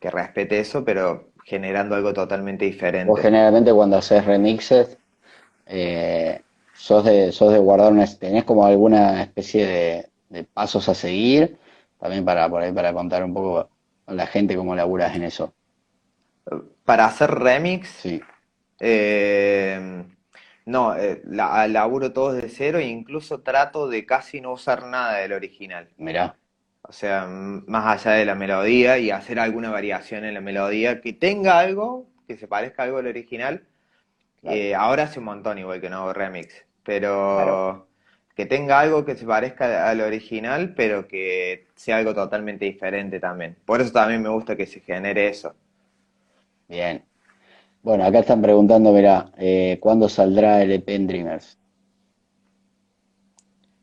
Speaker 2: que respete eso, pero generando algo totalmente diferente.
Speaker 1: Vos generalmente cuando haces remixes, eh, sos de, sos de guardar una, tenés como alguna especie de, de pasos a seguir, también para por ahí para contar un poco a la gente cómo laburas en eso.
Speaker 2: Para hacer remix,
Speaker 1: Sí,
Speaker 2: eh, no, eh, la, laburo todo desde cero e incluso trato de casi no usar nada del original.
Speaker 1: mirá,
Speaker 2: O sea, más allá de la melodía y hacer alguna variación en la melodía que tenga algo, que se parezca algo al original.
Speaker 1: claro,
Speaker 2: Eh, ahora hace un montón igual que no hago remix,
Speaker 1: claro,
Speaker 2: pero que tenga algo que se parezca al original, pero que sea algo totalmente diferente también. Por eso también me gusta que se genere eso.
Speaker 1: bien. Bueno, acá están preguntando, mirá, eh, ¿cuándo saldrá el EP en Dreamers?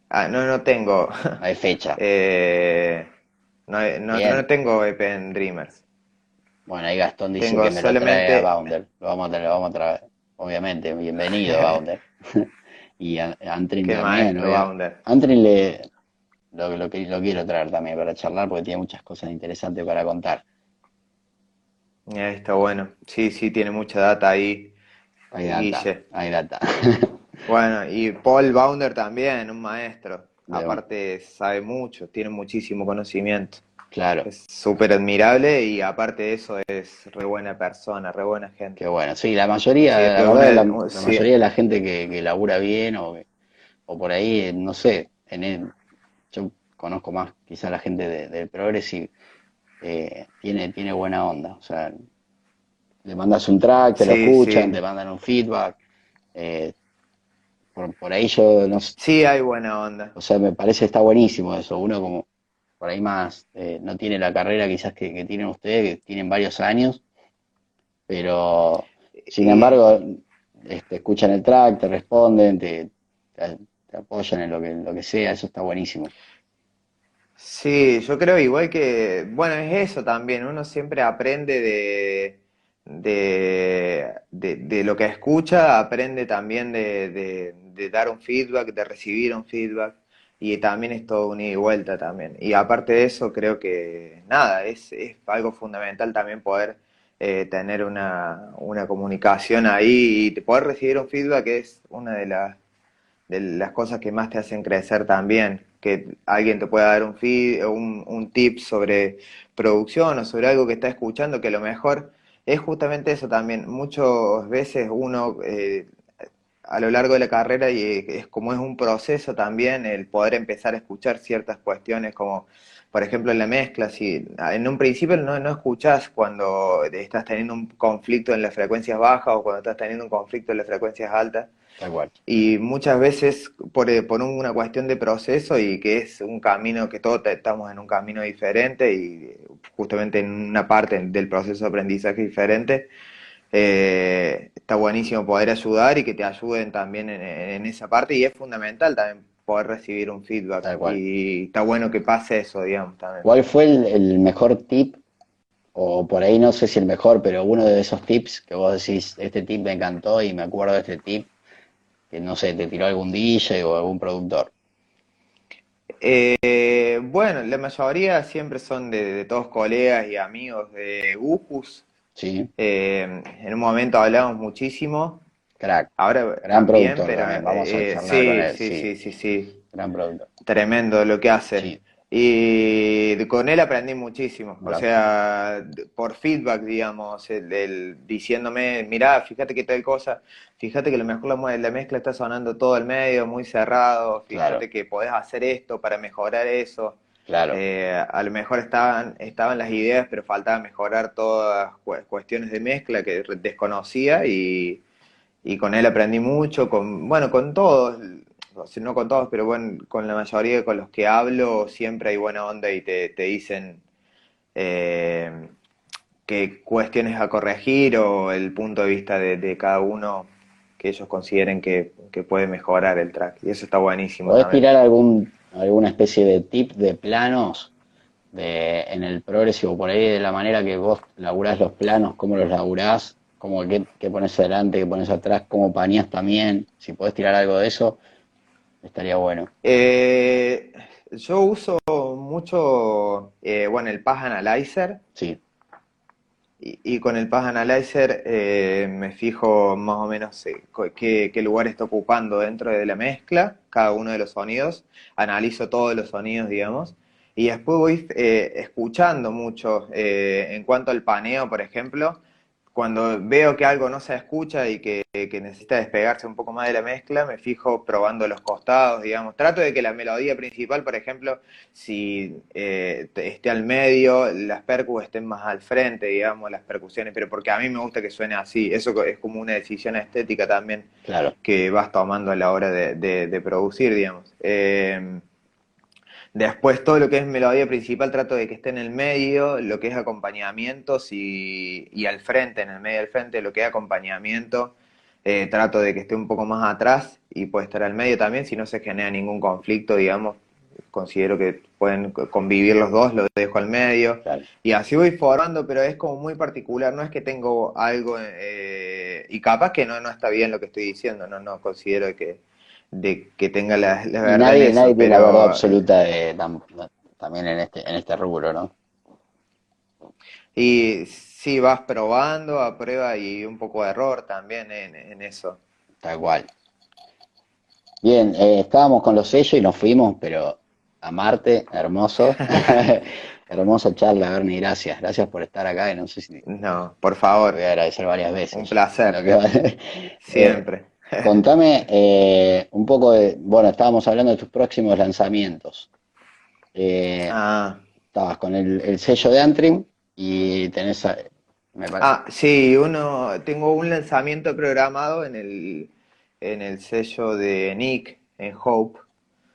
Speaker 2: Ah, no, no tengo,
Speaker 1: No hay fecha.
Speaker 2: eh, no, no, no tengo EP en Dreamers.
Speaker 1: Bueno, ahí Gastón dice
Speaker 2: Tengo
Speaker 1: que me lo trae a
Speaker 2: solamente,
Speaker 1: Bounder. Lo vamos a traer, lo vamos a traer. Obviamente, bienvenido, Bounder. Y a, a Antrin
Speaker 2: qué
Speaker 1: también,
Speaker 2: maestro, Bounder.
Speaker 1: Antrin le, lo, lo, que- lo quiero traer también para charlar porque tiene muchas cosas interesantes para contar.
Speaker 2: Eh, Está bueno. Sí, sí, tiene mucha data ahí,
Speaker 1: Hay data,
Speaker 2: Guille.
Speaker 1: hay data.
Speaker 2: Bueno, y Paul Bounder también, un maestro.
Speaker 1: De un-
Speaker 2: Aparte sabe mucho, tiene muchísimo conocimiento.
Speaker 1: Claro,
Speaker 2: Es súper admirable y aparte de eso es re buena persona, re buena gente.
Speaker 1: qué bueno. Sí, la mayoría,
Speaker 2: Sí,
Speaker 1: la
Speaker 2: pero
Speaker 1: verdad,
Speaker 2: una-
Speaker 1: la, la
Speaker 2: sí.
Speaker 1: mayoría de la gente que, que labura bien o, que- o por ahí, eh, no sé, en el- yo conozco más quizá la gente de- del Progressive, eh, tiene, tiene buena onda. O sea, le mandas un track, te lo escuchan,
Speaker 2: sí.
Speaker 1: te mandan un feedback. eh, por, por ahí yo no sé,
Speaker 2: Sí, hay buena onda.
Speaker 1: o sea, me parece está buenísimo eso. Uno como por ahí más eh, no tiene la carrera quizás que, que tienen ustedes, que tienen varios años, pero sin embargo, este, escuchan el track, te responden, te, te- te apoyan en lo que, en lo que sea, eso está buenísimo.
Speaker 2: Sí, yo creo igual que, bueno, es eso también, uno siempre aprende de, de, de, lo que escucha, aprende también de, de, de dar un feedback, de recibir un feedback. Y también es todo un ida y vuelta también. Y aparte de eso, creo que nada, es, es algo fundamental también poder eh, tener una, una comunicación ahí y poder recibir un feedback es una de las, de las cosas que más te hacen crecer también. Que alguien te pueda dar un feed, un, un tip sobre producción o sobre algo que está escuchando, que a lo mejor es justamente eso también. Muchas veces uno eh, a lo largo de la carrera y es como es un proceso también el poder empezar a escuchar ciertas cuestiones como por ejemplo en la mezcla, si en un principio no, no escuchás cuando estás teniendo un conflicto en las frecuencias bajas o cuando estás teniendo un conflicto en las frecuencias altas
Speaker 1: Tal cual.
Speaker 2: y muchas veces por, eh, por una cuestión de proceso y que es un camino que todos estamos en un camino diferente y justamente en una parte del proceso de aprendizaje diferente, eh, está buenísimo poder ayudar y que te ayuden también en, en esa parte y es fundamental también poder recibir un feedback
Speaker 1: Tal cual.
Speaker 2: y está bueno que pase eso, digamos, también.
Speaker 1: ¿Cuál fue el, el mejor tip? O por ahí no sé si el mejor, pero uno de esos tips que vos decís, este tip me encantó y me acuerdo de este tip, que no sé, te tiró algún DJ o algún productor.
Speaker 2: Eh, bueno, la mayoría siempre son de, de todos colegas y amigos de Gujus.
Speaker 1: Sí,
Speaker 2: Eh, en un momento hablamos muchísimo,
Speaker 1: crack,
Speaker 2: ahora
Speaker 1: gran
Speaker 2: también,
Speaker 1: productor
Speaker 2: pero
Speaker 1: también, vamos a
Speaker 2: eh, sí,
Speaker 1: con él,
Speaker 2: sí,
Speaker 1: sí,
Speaker 2: sí, sí,
Speaker 1: gran productor.
Speaker 2: tremendo lo que hace.
Speaker 1: Sí,
Speaker 2: Y con él aprendí muchísimo, o sea, por feedback, digamos, el, el diciéndome, mirá, fíjate que tal cosa, fíjate que a lo mejor la, la mezcla está sonando todo el medio, muy cerrado,
Speaker 1: claro,
Speaker 2: fíjate que podés hacer esto para mejorar eso.
Speaker 1: claro,
Speaker 2: Eh, a lo mejor estaban, estaban las ideas, pero faltaba mejorar todas cu- cuestiones de mezcla que desconocía y, y con él aprendí mucho, con, bueno, con todos, o sea, no con todos, pero bueno, con la mayoría con los que hablo siempre hay buena onda y te, te dicen eh, qué cuestiones a corregir o el punto de vista de, de cada uno que ellos consideren que, que puede mejorar el track. Y eso está buenísimo
Speaker 1: ¿podés
Speaker 2: también.
Speaker 1: tirar algún, alguna especie de tip de planos en el progresivo, por ahí de la manera que vos laburás los planos, cómo los laburás, cómo qué, qué pones adelante, qué pones atrás, cómo panías también, si podés tirar algo de eso, estaría bueno.
Speaker 2: Eh, yo uso mucho, eh, bueno, el Path Analyzer.
Speaker 1: Sí.
Speaker 2: Y, con el Path Analyzer eh, me fijo más o menos qué, qué, lugar está ocupando dentro de la mezcla, cada uno de los sonidos. Analizo todos los sonidos, digamos. Y después voy escuchando mucho. en cuanto al paneo, por ejemplo, cuando veo que algo no se escucha y que, necesita despegarse un poco más de la mezcla, me fijo probando los costados, digamos. Trato de que la melodía principal, por ejemplo, si eh, esté al medio, las percus estén más al frente, digamos, las percusiones, pero porque a mí me gusta que suene así. Eso es como una decisión estética también
Speaker 1: claro.
Speaker 2: que vas tomando a la hora de, producir, digamos. Eh, Después todo lo que es melodía principal trato de que esté en el medio, lo que es acompañamientos y, y al frente, en el medio del frente, lo que es acompañamiento, eh, trato de que esté un poco más atrás y puede estar al medio también, si no se genera ningún conflicto, digamos, considero que pueden convivir los dos, lo dejo al medio. Y así voy formando, pero es como muy particular, no es que tengo algo, eh, y capaz que no, no está bien lo que estoy diciendo, no, no, considero que de que tenga la, verdad.
Speaker 1: Nadie, nadie tiene la verdad absoluta de, también en este, en este rubro, ¿no?
Speaker 2: Y sí, vas probando a prueba y un poco de error también en, eso.
Speaker 1: Tal cual. Bien, eh, estábamos con los sellos y nos fuimos, pero a Marte, hermoso. Hermosa charla, Bernie, gracias. Gracias por estar acá. Y no sé si.
Speaker 2: No, por favor.
Speaker 1: Voy a agradecer varias veces.
Speaker 2: Un placer. Siempre.
Speaker 1: Contame eh, un poco de, bueno, estábamos hablando de tus próximos lanzamientos. Eh, ah. Estabas con el, sello de Antrim y tenés,
Speaker 2: me Ah, sí, uno, tengo un lanzamiento programado en el, en el sello de Nick, en Hope.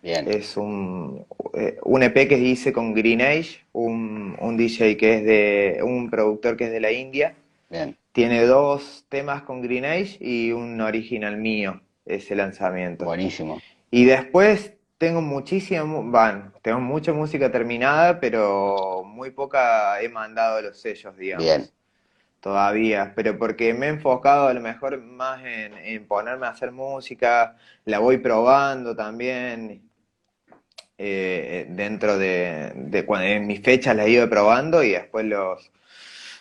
Speaker 1: Bien.
Speaker 2: Es un, eh, un EP que hice con Green Age, un, un DJ que es de, un productor que es de la India.
Speaker 1: Bien.
Speaker 2: Tiene dos temas con Green Age y un original mío, ese lanzamiento.
Speaker 1: Buenísimo.
Speaker 2: Y después tengo muchísima, van, tengo mucha música terminada, pero muy poca he mandado los sellos, digamos.
Speaker 1: Bien.
Speaker 2: Todavía, pero porque me he enfocado a lo mejor más en, ponerme a hacer música, la voy probando también, eh, dentro de, de cuando en mis fechas la he ido probando y después los,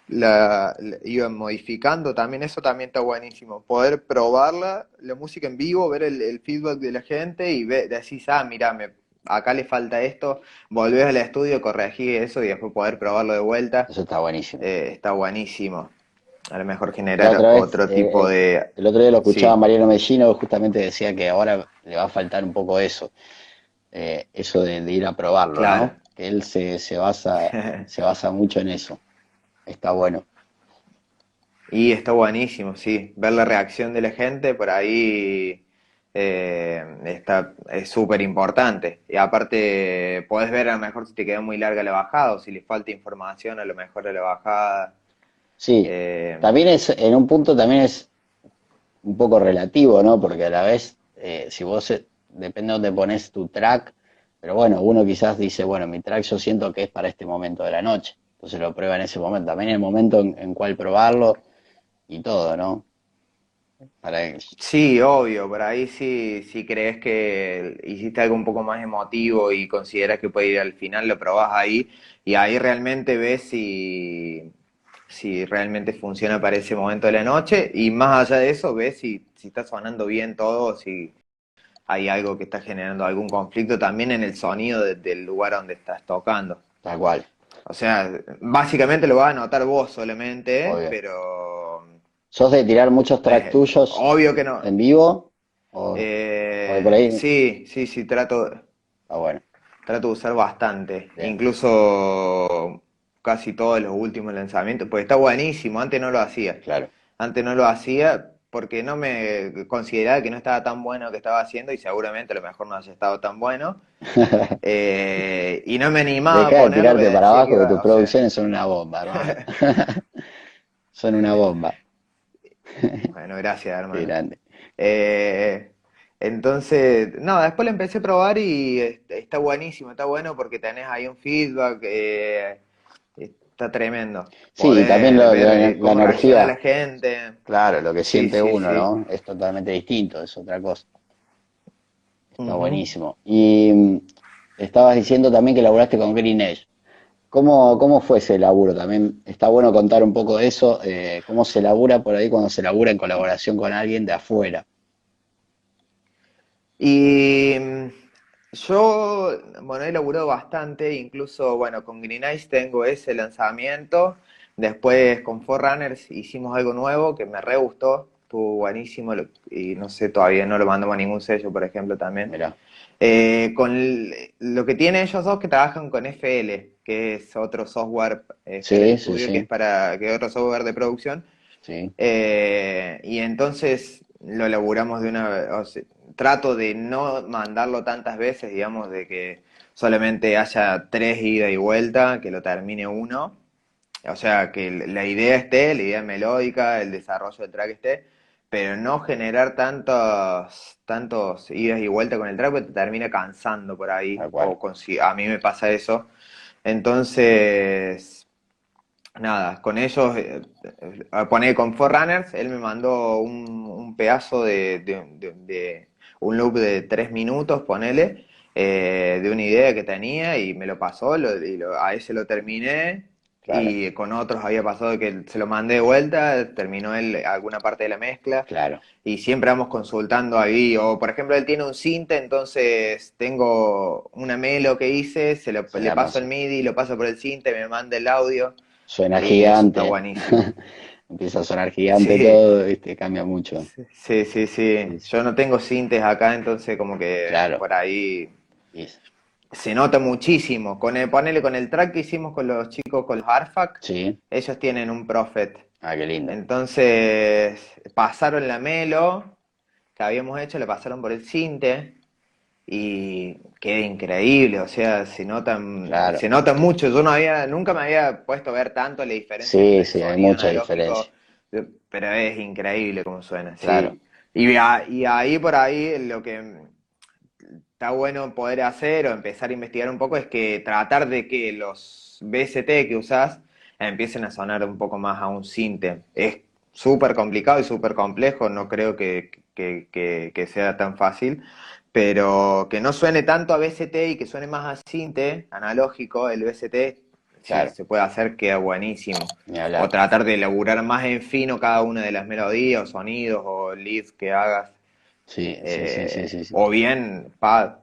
Speaker 2: la, iban modificando también, eso también está buenísimo, poder probarla, la música en vivo, ver el, feedback de la gente y ver, decís, ah, mira, me, acá le falta esto, volvés al estudio, corregís eso y después poder probarlo de vuelta.
Speaker 1: Eso está buenísimo.
Speaker 2: Eh, está buenísimo. A lo mejor generar otro eh, tipo de...
Speaker 1: El otro día lo escuchaba Mariano Mellino, justamente decía que ahora le va a faltar un poco eso, eh, eso de, ir a probarlo, ¿no? Que él se, se, basa, se basa mucho en eso. Está bueno.
Speaker 2: Y está buenísimo, sí. Ver la reacción de la gente por ahí eh, está, es súper importante. Y aparte, podés ver a lo mejor si te quedó muy larga la bajada o si le falta información a lo mejor de la bajada.
Speaker 1: Sí, eh, también es, en un punto también es un poco relativo, ¿no? Porque a la vez, eh, si vos, depende de dónde pones tu track, pero bueno, uno quizás dice, bueno, mi track yo siento que es para este momento de la noche. Entonces lo prueba en ese momento. También el momento en, cual probarlo y todo, ¿no?
Speaker 2: Para... Sí, obvio, por ahí sí, si crees que hiciste algo un poco más emotivo y consideras que puede ir al final, lo probás ahí y ahí realmente ves si, si realmente funciona para ese momento de la noche y más allá de eso ves si, si está sonando bien todo, si hay algo que está generando algún conflicto también en el sonido del lugar donde estás tocando.
Speaker 1: Tal cual.
Speaker 2: O sea, básicamente lo vas a notar vos solamente, pero...
Speaker 1: ¿Sos de tirar muchos tracks eh, tuyos
Speaker 2: obvio que no.
Speaker 1: en vivo?
Speaker 2: Eh, sí, sí, sí, trato...
Speaker 1: Ah, bueno.
Speaker 2: Trato de usar bastante. Incluso casi todos los últimos lanzamientos, pues está buenísimo, antes no lo hacía.
Speaker 1: Claro.
Speaker 2: Antes no lo hacía, porque no me consideraba que no estaba tan bueno lo que estaba haciendo y seguramente a lo mejor no haya estado tan bueno. Eh, y no me animaba
Speaker 1: a ponerlo. tirarte para abajo que tus producciones son una bomba, hermano. son una bomba.
Speaker 2: bueno, gracias, hermano. Eh, Entonces, no, después lo empecé a probar y está buenísimo, está bueno porque tenés ahí un feedback, eh, está tremendo.
Speaker 1: Sí, también la, energía
Speaker 2: de la gente.
Speaker 1: Claro, lo que siente uno, ¿no? Es totalmente distinto, es otra cosa. Está buenísimo. Y mm, estabas diciendo también que laburaste con Green Edge. ¿Cómo, ¿Cómo fue ese laburo? También está bueno contar un poco de eso, eh, cómo se labura por ahí cuando se labura en colaboración con alguien de afuera.
Speaker 2: Y mm, yo, bueno, he laburado bastante, incluso, bueno, con Green Eyes tengo ese lanzamiento. Después con Forerunners hicimos algo nuevo que me re gustó, estuvo buenísimo y no sé, todavía no lo mandamos a ningún sello, por ejemplo, también. Eh, con lo que tienen ellos dos que trabajan con FL, que es otro software eh, que es para que otro software de producción. Eh, y entonces lo elaboramos de una trato de no mandarlo tantas veces, digamos, de que solamente haya tres ida y vuelta, que lo termine uno. O sea, que la idea esté, la idea melódica, el desarrollo del track esté, pero no generar tantos, tantos idas y vueltas con el track porque te termina cansando por ahí. O a mí me pasa eso. Entonces, nada, con ellos, eh, eh poner con Forerunners, él me mandó un, pedazo de, un loop de tres minutos, ponele, eh, de una idea que tenía y me lo pasó, y a ese lo terminé. Y con otros había pasado que se lo mandé de vuelta, terminó él alguna parte de la mezcla.
Speaker 1: Claro.
Speaker 2: Y siempre vamos consultando ahí. O por ejemplo, él tiene un cinte, entonces tengo una melo que hice, se lo, le paso el MIDI, lo paso por el cinte, me manda el audio.
Speaker 1: Suena gigante. Está buenísimo. Empieza a sonar gigante todo, ¿viste? cambia mucho.
Speaker 2: Sí, sí, sí, Yo no tengo sintes acá, entonces como que por ahí se nota muchísimo. Con el, ponele con el track que hicimos con los chicos, con los Arfac,
Speaker 1: sí.
Speaker 2: ellos tienen un Prophet.
Speaker 1: Ah, qué lindo.
Speaker 2: Entonces pasaron la melo que habíamos hecho, le pasaron por el cinte y queda increíble, o sea, se notan, se nota mucho. Yo no había, nunca me había puesto a ver tanto la diferencia.
Speaker 1: Sí, sí, hay mucha diferencia.
Speaker 2: Pero es increíble cómo suena. Claro. Y, y ahí por ahí lo que está bueno poder hacer o empezar a investigar un poco es que tratar de que los BST que usás empiecen a sonar un poco más a un sinte. Es súper complicado y súper complejo, no creo que, que sea tan fácil pero que no suene tanto a BST y que suene más a Sinte, analógico, el BST se puede hacer, queda buenísimo. O tratar de elaborar más en fino cada una de las melodías, o sonidos, o leads que hagas.
Speaker 1: Sí, sí, sí, sí,
Speaker 2: O bien pad.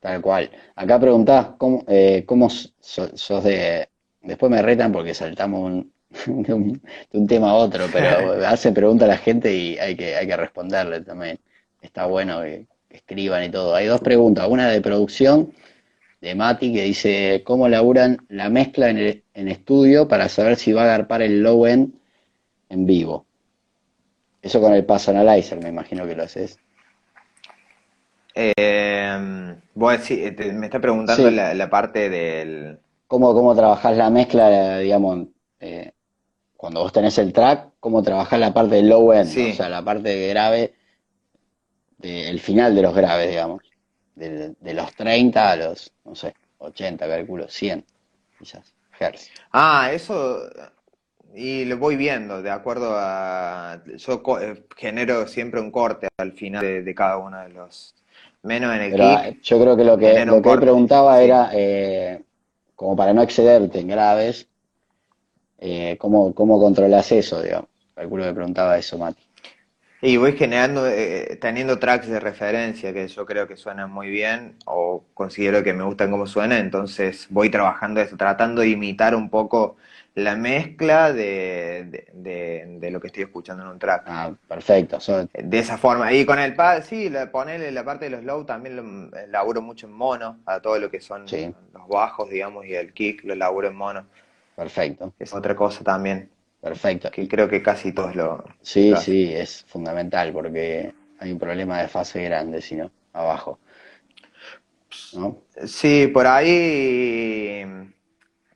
Speaker 1: Tal cual. Acá preguntás cómo, eh, cómo sos de... Después me retan porque saltamos de, un, tema a otro, pero hace pregunta a la gente y hay que, hay que responderle también. Está bueno que, escriban y todo. Hay dos preguntas, una de producción de Mati que dice, ¿cómo laburan la mezcla en, en estudio para saber si va a agarpar el low end en vivo? Eso con el Pass Analyzer, me imagino que lo haces.
Speaker 2: Eh, vos me está preguntando la, parte del...
Speaker 1: ¿Cómo, cómo trabajás la mezcla, digamos, eh, cuando vos tenés el track, cómo trabajás la parte del low end, o sea, la parte grave el final de los graves, digamos. De, los 30 a los, no sé, 80, calculo, 100, quizás, hertz.
Speaker 2: Ah, eso, y lo voy viendo, de acuerdo a... Yo eh, genero siempre un corte al final de, cada uno de los... Menos en el kick,
Speaker 1: Yo creo que lo que, lo que él preguntaba era, eh, como para no excederte en graves, eh, ¿cómo, ¿cómo controlas eso, digamos? Calculo que preguntaba eso, Mati.
Speaker 2: Y voy generando, eh, teniendo tracks de referencia que yo creo que suenan muy bien o considero que me gustan cómo suena, entonces voy trabajando eso, tratando de imitar un poco la mezcla de, de, lo que estoy escuchando en un track.
Speaker 1: Ah, perfecto.
Speaker 2: De esa forma. Y con el pad, sí, ponerle la parte de los low también lo, laburo mucho en mono, a todo lo que son los bajos, digamos, y el kick lo laburo en mono.
Speaker 1: Perfecto.
Speaker 2: Es otra cosa también.
Speaker 1: Perfecto.
Speaker 2: Que creo que casi todos lo.
Speaker 1: Sí, sí, es fundamental porque hay un problema de fase grande, si no, abajo.
Speaker 2: Sí, por ahí.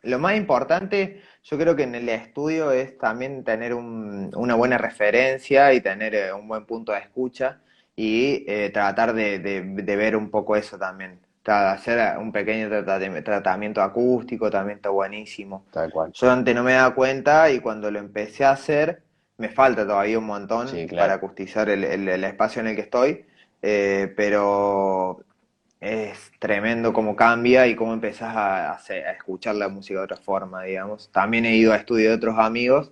Speaker 2: Lo más importante, yo creo que en el estudio es también tener una buena referencia y tener eh, un buen punto de escucha y eh, tratar de, de, ver un poco eso también. Hacer un pequeño tratamiento acústico también está buenísimo.
Speaker 1: Tal cual.
Speaker 2: Yo antes no me daba cuenta y cuando lo empecé a hacer, me falta todavía un montón para acustizar el, el, espacio en el que estoy, eh, pero es tremendo cómo cambia y cómo empezás a, a, escuchar la música de otra forma, digamos. También he ido a estudio de otros amigos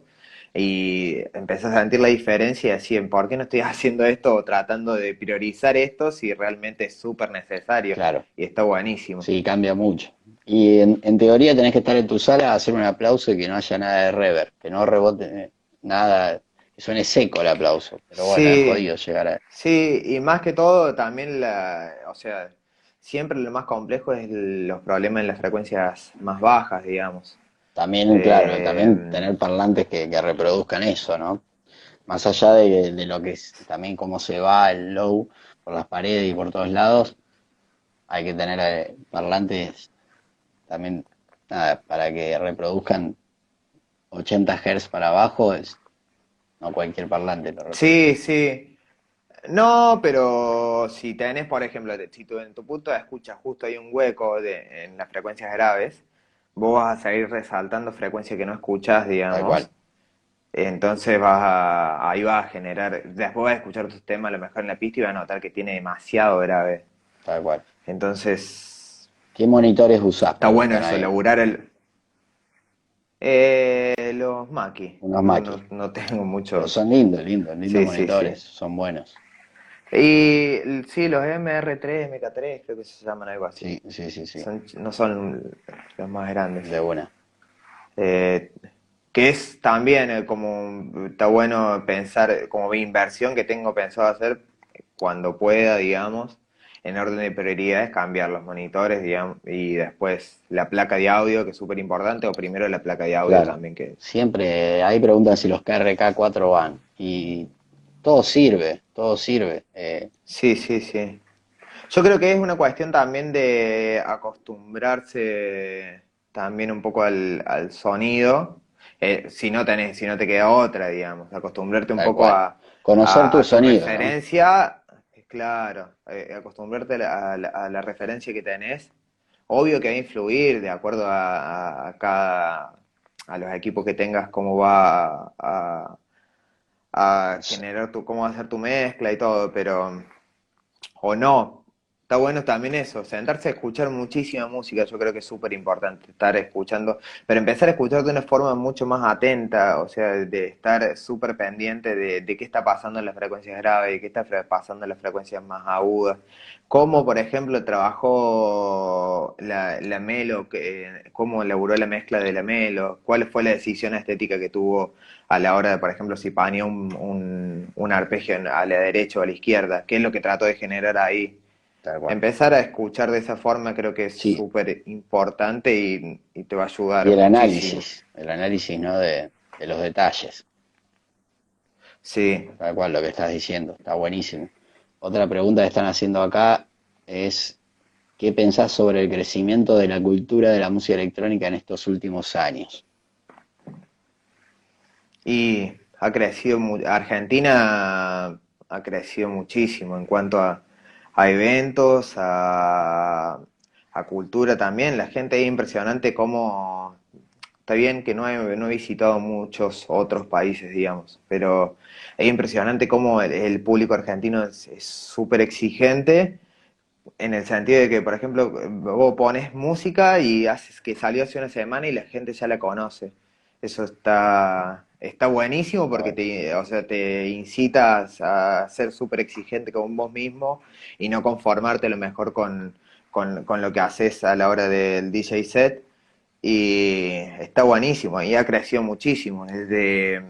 Speaker 2: y empezás a sentir la diferencia y decir, ¿por qué no estoy haciendo esto o tratando de priorizar esto si realmente es súper necesario?
Speaker 1: Claro.
Speaker 2: Y está buenísimo.
Speaker 1: Sí, cambia mucho. Y en, teoría tenés que estar en tu sala a hacer un aplauso y que no haya nada de reverb, que no rebote nada, que suene seco el aplauso. Pero bueno, es jodido llegar a...
Speaker 2: Sí, y más que todo también la, o sea, siempre lo más complejo es los problemas en las frecuencias más bajas, digamos.
Speaker 1: También, claro, también tener parlantes que, reproduzcan eso, ¿no? Más allá de, lo que es también cómo se va el low por las paredes y por todos lados, hay que tener eh, parlantes también para que reproduzcan 80 Hz para abajo, es no cualquier parlante.
Speaker 2: sí, sí. No, pero si tenés, por ejemplo, si tú en tu punto de escucha justo hay un hueco de, en las frecuencias graves, vos vas a seguir resaltando frecuencias que no escuchas, digamos. Entonces vas a, ahí vas a generar, después vas a escuchar tus temas a lo mejor en la pista y vas a notar que tiene demasiado grave.
Speaker 1: Tal cual.
Speaker 2: Entonces...
Speaker 1: ¿Qué monitores usas?
Speaker 2: Está bueno eso, elaborar el... Eh, los Maki.
Speaker 1: Unos Maki.
Speaker 2: No, tengo muchos.
Speaker 1: son lindos, lindos, lindos monitores, son buenos.
Speaker 2: Y sí, los MR3, MK3, creo que se llaman algo así.
Speaker 1: Sí, sí, sí.
Speaker 2: no son los más grandes.
Speaker 1: De buena.
Speaker 2: Eh, que es también eh, como, está bueno pensar, como inversión que tengo pensado hacer cuando pueda, digamos, en orden de prioridades, cambiar los monitores, digamos, y después la placa de audio, que es súper importante, o primero la placa de audio también. que
Speaker 1: Siempre hay preguntas si los KRK4 van, y todo sirve, todo sirve.
Speaker 2: Eh. Sí, sí, sí. Yo creo que es una cuestión también de acostumbrarse también un poco al, sonido, eh, si no tenés, si no te queda otra, digamos, acostumbrarte un poco a
Speaker 1: conocer tu sonido.
Speaker 2: referencia, claro, eh, acostumbrarte a la, referencia que tenés. Obvio que va a influir de acuerdo a, a cada a los equipos que tengas, cómo va a, a generar tu, cómo ser tu mezcla y todo, pero, o no, está bueno también eso, sentarse a escuchar muchísima música, yo creo que es súper importante estar escuchando, pero empezar a escuchar de una forma mucho más atenta, o sea, de estar súper pendiente de, qué está pasando en las frecuencias graves, qué está pasando en las frecuencias más agudas, cómo, por ejemplo, trabajó la, la Melo, cómo elaboró la mezcla de la Melo, cuál fue la decisión estética que tuvo a la hora de, por ejemplo, si paneó un, un, arpegio a la derecha o a la izquierda, qué es lo que trató de generar ahí. Empezar a escuchar de esa forma creo que es súper importante y, te va a ayudar.
Speaker 1: Y el análisis, el análisis ¿no? de, los detalles.
Speaker 2: Sí.
Speaker 1: Tal cual lo que estás diciendo, está buenísimo. Otra pregunta que están haciendo acá es, ¿qué pensás sobre el crecimiento de la cultura de la música electrónica en estos últimos años?
Speaker 2: Y ha crecido, Argentina ha crecido muchísimo en cuanto a, eventos, a, cultura también. La gente es impresionante cómo, está bien que no he, no he visitado muchos otros países, digamos, pero es impresionante cómo el, público argentino es súper exigente en el sentido de que, por ejemplo, vos pones música y haces que salió hace una semana y la gente ya la conoce. Eso está, está buenísimo porque te, o sea, te incitas a ser súper exigente con vos mismo y no conformarte a lo mejor con, lo que haces a la hora del DJ set. Y está buenísimo y ha crecido muchísimo. Desde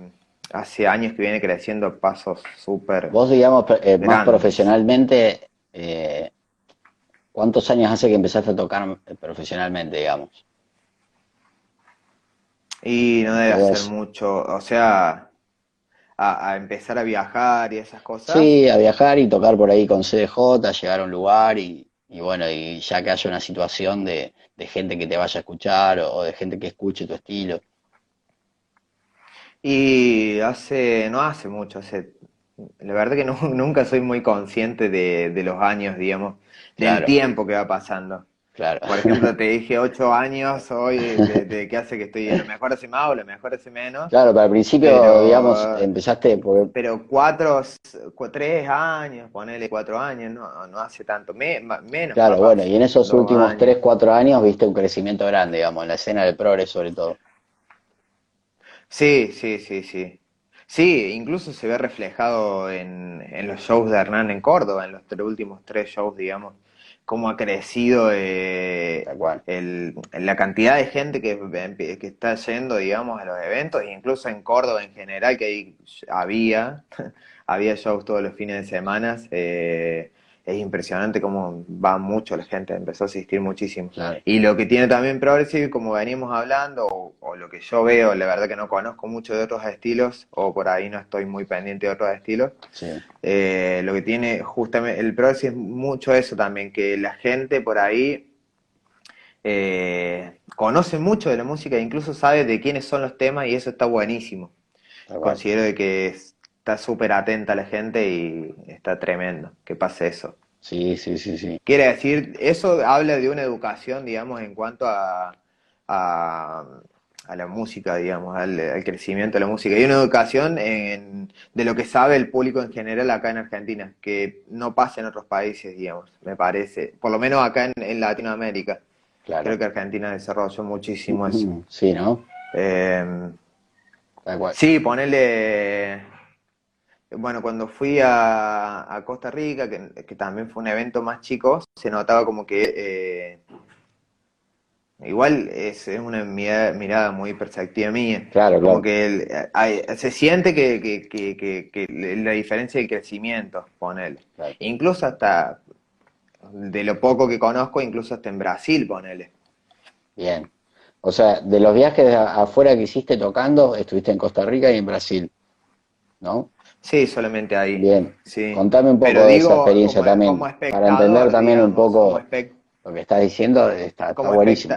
Speaker 2: hace años que viene creciendo pasos súper.
Speaker 1: Vos, digamos, eh, más profesionalmente, eh, ¿cuántos años hace que empezaste a tocar profesionalmente, digamos?
Speaker 2: Y no debe hacer mucho, o sea, a, empezar a viajar y esas cosas.
Speaker 1: Sí, a viajar y tocar por ahí con CDJ, llegar a un lugar y, bueno, y ya que haya una situación de, gente que te vaya a escuchar o, de gente que escuche tu estilo.
Speaker 2: Y hace, no hace mucho, hace la verdad que no, nunca soy muy consciente de, de los años, digamos, del
Speaker 1: Claro.
Speaker 2: tiempo que va pasando.
Speaker 1: Claro.
Speaker 2: Por ejemplo, te dije ocho años hoy, de, de qué hace que estoy, a lo mejor hace más o a lo mejor hace menos,
Speaker 1: Claro, pero al principio,
Speaker 2: Pero-
Speaker 1: digamos, empezaste porque
Speaker 2: pero cuatro, cu- tres años, ponele cuatro años, no, no hace tanto, me- menos.
Speaker 1: Claro,
Speaker 2: capaz,
Speaker 1: bueno, y en esos últimos
Speaker 2: años.
Speaker 1: 3, 4 años viste un crecimiento grande, digamos, en la escena del progres sobre todo.
Speaker 2: Sí, sí, sí, sí. Sí, incluso se ve reflejado en, en los shows de Hernán en Córdoba, en los tres últimos tres shows, digamos, cómo ha crecido eh, el, la cantidad de gente que, que está yendo, digamos, a los eventos, incluso en Córdoba en general, que ahí había, había shows todos los fines de semana. eh, es impresionante cómo va mucho la gente, empezó a asistir muchísimo.
Speaker 1: Claro.
Speaker 2: Y lo que tiene también Progressive, como venimos hablando, o, o lo que yo veo, la verdad que no conozco mucho de otros estilos, o por ahí no estoy muy pendiente de otros estilos,
Speaker 1: Sí,
Speaker 2: eh, lo que tiene justamente el Progressive es mucho eso también, que la gente por ahí eh, conoce mucho de la música, e incluso sabe de quiénes son los temas, y eso está buenísimo.
Speaker 1: tal cual.
Speaker 2: Considero de que está súper atenta la gente y está tremendo que pase eso.
Speaker 1: Sí, sí, sí, sí.
Speaker 2: Quiere decir, eso habla de una educación, digamos, en cuanto a, a, a la música, digamos, al, al crecimiento de la música. Y una educación en- de lo que sabe el público en general acá en Argentina, que no pasa en otros países, digamos, me parece. Por lo menos acá en, en Latinoamérica.
Speaker 1: Claro.
Speaker 2: Creo que Argentina desarrolló muchísimo eso.
Speaker 1: Sí, ¿no?
Speaker 2: Eh. Sí, ponerle. Bueno, cuando fui a, a Costa Rica, que, que también fue un evento más chico, se notaba como que. eh, igual es, es una mirada, mirada muy perceptiva mía.
Speaker 1: Claro,
Speaker 2: Como
Speaker 1: claro.
Speaker 2: que el- hay- se siente que, que, que, que, que la diferencia del crecimiento, ponele.
Speaker 1: Claro.
Speaker 2: Incluso hasta. De lo poco que conozco, incluso hasta en Brasil, ponele.
Speaker 1: Bien. O sea, de los viajes de afuera que hiciste tocando, estuviste en Costa Rica y en Brasil, ¿no?
Speaker 2: Sí, solamente ahí.
Speaker 1: Bien.
Speaker 2: Sí.
Speaker 1: Contame un poco
Speaker 2: Pero
Speaker 1: de
Speaker 2: digo,
Speaker 1: esa experiencia
Speaker 2: como-
Speaker 1: también,
Speaker 2: como
Speaker 1: para entender también un poco lo que estás diciendo, está, está buenísimo.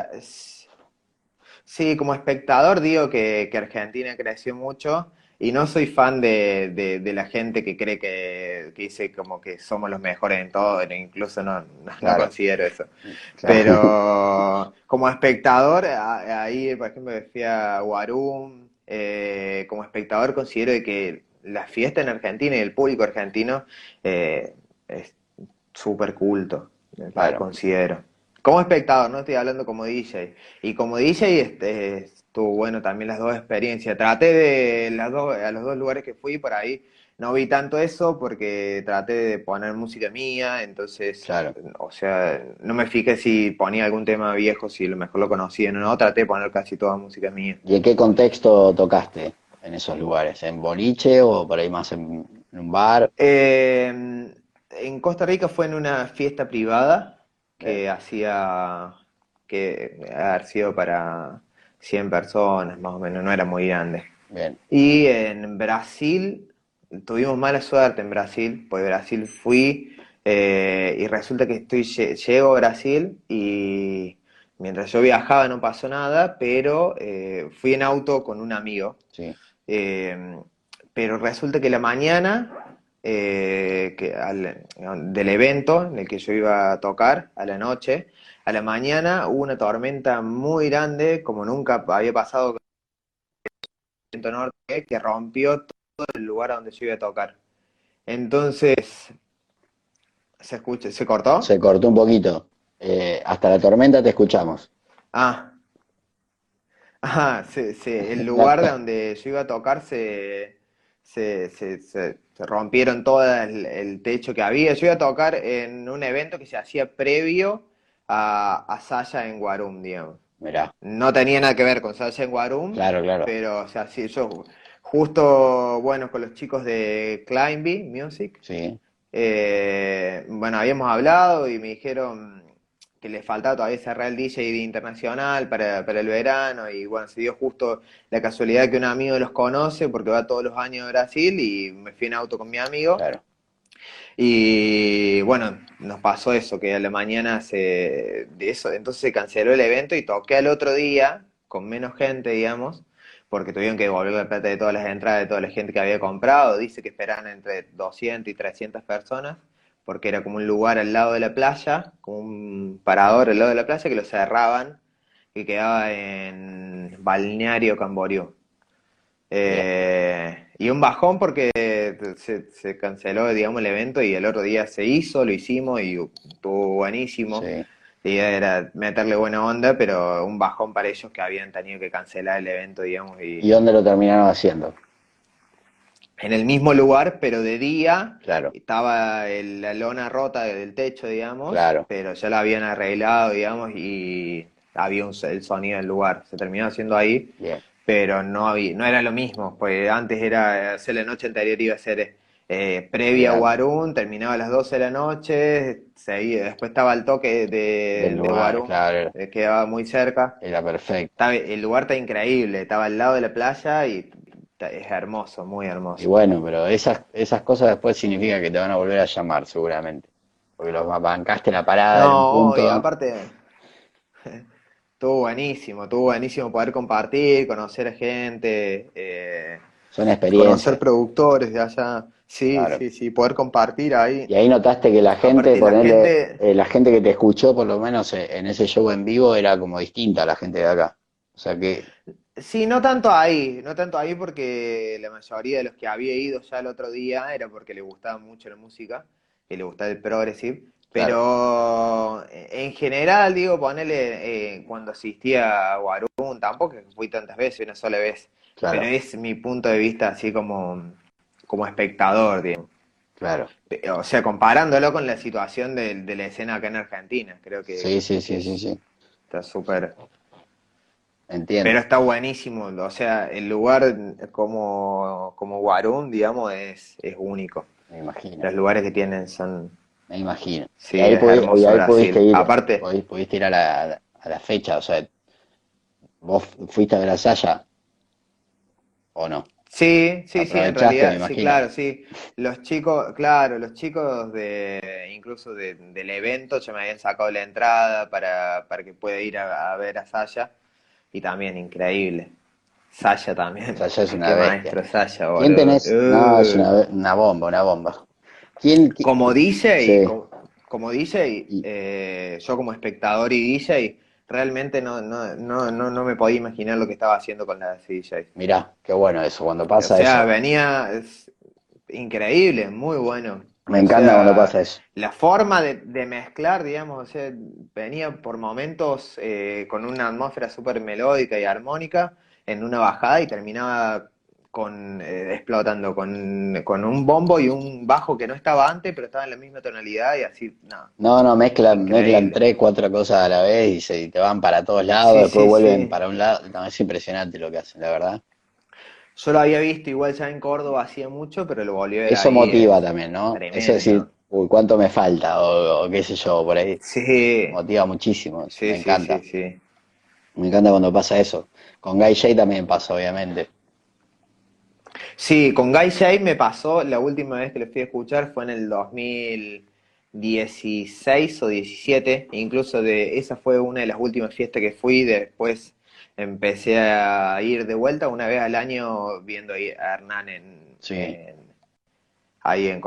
Speaker 2: Sí, como espectador digo que, que Argentina creció mucho y no soy fan de, de- de la gente que cree que, que dice como que somos los mejores en todo, incluso no, no, no
Speaker 1: Claro.
Speaker 2: considero eso.
Speaker 1: Claro.
Speaker 2: Pero como espectador, ahí por ejemplo fui a Guarum, eh, como espectador considero de que la fiesta en Argentina y el público argentino eh, es súper culto, eh,
Speaker 1: Claro.
Speaker 2: considero. Como espectador, no estoy hablando como DJ. Y como DJ este, estuvo bueno también las dos experiencias. Traté de las dos, a los dos lugares que fui por ahí. No vi tanto eso porque traté de poner música mía, entonces,
Speaker 1: Claro.
Speaker 2: o sea, no me fijé si ponía algún tema viejo, si a lo mejor lo conocían o no, traté de poner casi toda música mía.
Speaker 1: ¿Y en qué contexto tocaste en esos lugares? ¿En boliche o por ahí más en, en un bar?
Speaker 2: Eh, en Costa Rica fue en una fiesta privada que hacía, que haber sido para 100 personas más o menos, no era muy grande.
Speaker 1: Bien,
Speaker 2: Y en Brasil, tuvimos mala suerte en Brasil, porque Brasil fui eh, y resulta que estoy, lle- llego a Brasil y mientras yo viajaba no pasó nada, pero eh, fui en auto con un amigo.
Speaker 1: sí,
Speaker 2: Eh, pero resulta que la mañana eh, que al- del evento en el que yo iba a tocar, a la noche, a la mañana hubo una tormenta muy grande, como nunca había pasado con el norte, que rompió todo el lugar a donde yo iba a tocar. Entonces, ¿se escucha? ¿Se cortó?
Speaker 1: se cortó un poquito. Eh, hasta la tormenta te escuchamos.
Speaker 2: Ah. Ah, sí, sí, el lugar de donde yo iba a tocar se, se, se, se- se rompieron todo el, el techo que había. Yo iba a tocar en un evento que se hacía previo a, a Saya en Guarum, digamos.
Speaker 1: Mirá,
Speaker 2: No tenía nada que ver con Saya en Guarum,
Speaker 1: claro, claro.
Speaker 2: pero o sea, sí, yo justo, bueno, con los chicos de Climbby Music,
Speaker 1: Sí,
Speaker 2: eh, bueno, habíamos hablado y me dijeron que les faltaba todavía cerrar el DJ internacional para, para el verano y bueno, se dio justo la casualidad que un amigo los conoce porque va todos los años a Brasil y me fui en auto con mi amigo
Speaker 1: claro.
Speaker 2: y bueno, nos pasó eso, que a la mañana se, de eso, entonces se canceló el evento y toqué al otro día con menos gente, digamos, porque tuvieron que devolver la plata de todas las entradas de toda la gente que había comprado. Dice que esperaban entre 200 y 300 personas, porque era como un lugar al lado de la playa, como un parador al lado de la playa que lo cerraban, que quedaba en Balneario Camboriú. Eh, y un bajón porque se, canceló, digamos, el evento y el otro día se hizo, lo hicimos y estuvo buenísimo. La idea era meterle buena onda, pero un bajón para ellos que habían tenido que cancelar el evento, digamos.
Speaker 1: ¿Y, dónde lo terminaron haciendo?
Speaker 2: En el mismo lugar, pero de día.
Speaker 1: Claro.
Speaker 2: Estaba la lona rota del techo, digamos. Claro. Pero ya la habían arreglado, digamos, y había un, el sonido del lugar. Se terminó haciendo ahí. Bien pero no había, no era lo mismo, pues antes era hacer la noche anterior iba a ser eh, previa a Warun, terminaba a las 12 de la noche, seguía, después estaba el toque de, de eh, quedaba muy cerca.
Speaker 1: Era perfecto.
Speaker 2: el lugar está increíble, estaba al lado de la playa y es hermoso, muy hermoso.
Speaker 1: Y bueno, pero esas, esas cosas después significa que te van a volver a llamar seguramente, porque los bancaste la parada.
Speaker 2: No, punto, y aparte Estuvo buenísimo, estuvo buenísimo poder compartir, conocer a gente. Eh,
Speaker 1: Son experiencias.
Speaker 2: Conocer productores de allá. Sí, sí, sí, poder compartir ahí.
Speaker 1: Y ahí notaste que la gente, ponerle, eh, la gente... que te escuchó, por lo menos eh, en ese show en vivo, era como distinta a la gente de acá. O sea que.
Speaker 2: Sí, no tanto ahí, no tanto ahí porque la mayoría de los que había ido ya el otro día era porque le gustaba mucho la música, que le gustaba el progressive. Pero eh, en general, digo, ponele, eh, cuando asistía a Guarún, tampoco fui tantas veces, una sola vez. Pero es mi punto de vista así como, como espectador, digo.
Speaker 1: Claro.
Speaker 2: O sea, comparándolo con la situación de, la escena acá en Argentina, creo que...
Speaker 1: Sí, sí, sí, sí, sí.
Speaker 2: Está súper...
Speaker 1: Entiendo.
Speaker 2: Pero está buenísimo, o sea, el lugar como, como Guarún, digamos, es, es único.
Speaker 1: Me imagino.
Speaker 2: Los lugares que tienen son
Speaker 1: me imagino.
Speaker 2: Sí, ahí, pudiste
Speaker 1: ir,
Speaker 2: Aparte,
Speaker 1: pudiste ir a la, a la fecha, o sea, ¿vos fuiste a ver a Saya o no?
Speaker 2: Sí, sí, sí, en realidad, sí, claro, sí. Los chicos, claro, los chicos de, incluso del evento ya me habían sacado la entrada para, para que pueda ir a, ver a Saya y también increíble. Saya también.
Speaker 1: Saya es una maestro
Speaker 2: Saya,
Speaker 1: ¿Quién tenés? No, es una, una bomba, una bomba.
Speaker 2: Como dice, como, dice, eh, yo como espectador y DJ, realmente no, no, no, no, me podía imaginar lo que estaba haciendo con la DJ.
Speaker 1: Mirá, qué bueno eso, cuando pasa eso.
Speaker 2: O sea, venía es increíble, muy bueno.
Speaker 1: Me encanta cuando pasa eso.
Speaker 2: La forma de, mezclar, digamos, o sea, venía por momentos eh, con una atmósfera súper melódica y armónica en una bajada y terminaba con eh, explotando con, con, un bombo y un bajo que no estaba antes, pero estaba en la misma tonalidad y así, no.
Speaker 1: No, no, mezclan, mezclan tres, cuatro cosas a la vez y, se, te van para todos lados, después vuelven para un lado. es impresionante lo que hacen, la verdad.
Speaker 2: Yo lo había visto igual ya en Córdoba hacía mucho, pero lo volví a ver.
Speaker 1: Eso motiva también, ¿no? Es decir, uy, cuánto me falta, o, qué sé yo, por ahí.
Speaker 2: Sí.
Speaker 1: Motiva muchísimo, me encanta. Me encanta cuando pasa eso. Con Guy J también pasa, obviamente.
Speaker 2: Sí, con Guy Shea me pasó, la última vez que lo fui a escuchar fue en el 2016 o 17, incluso de esa fue una de las últimas fiestas que fui, después empecé a ir de vuelta una vez al año viendo a Hernán en, ahí en,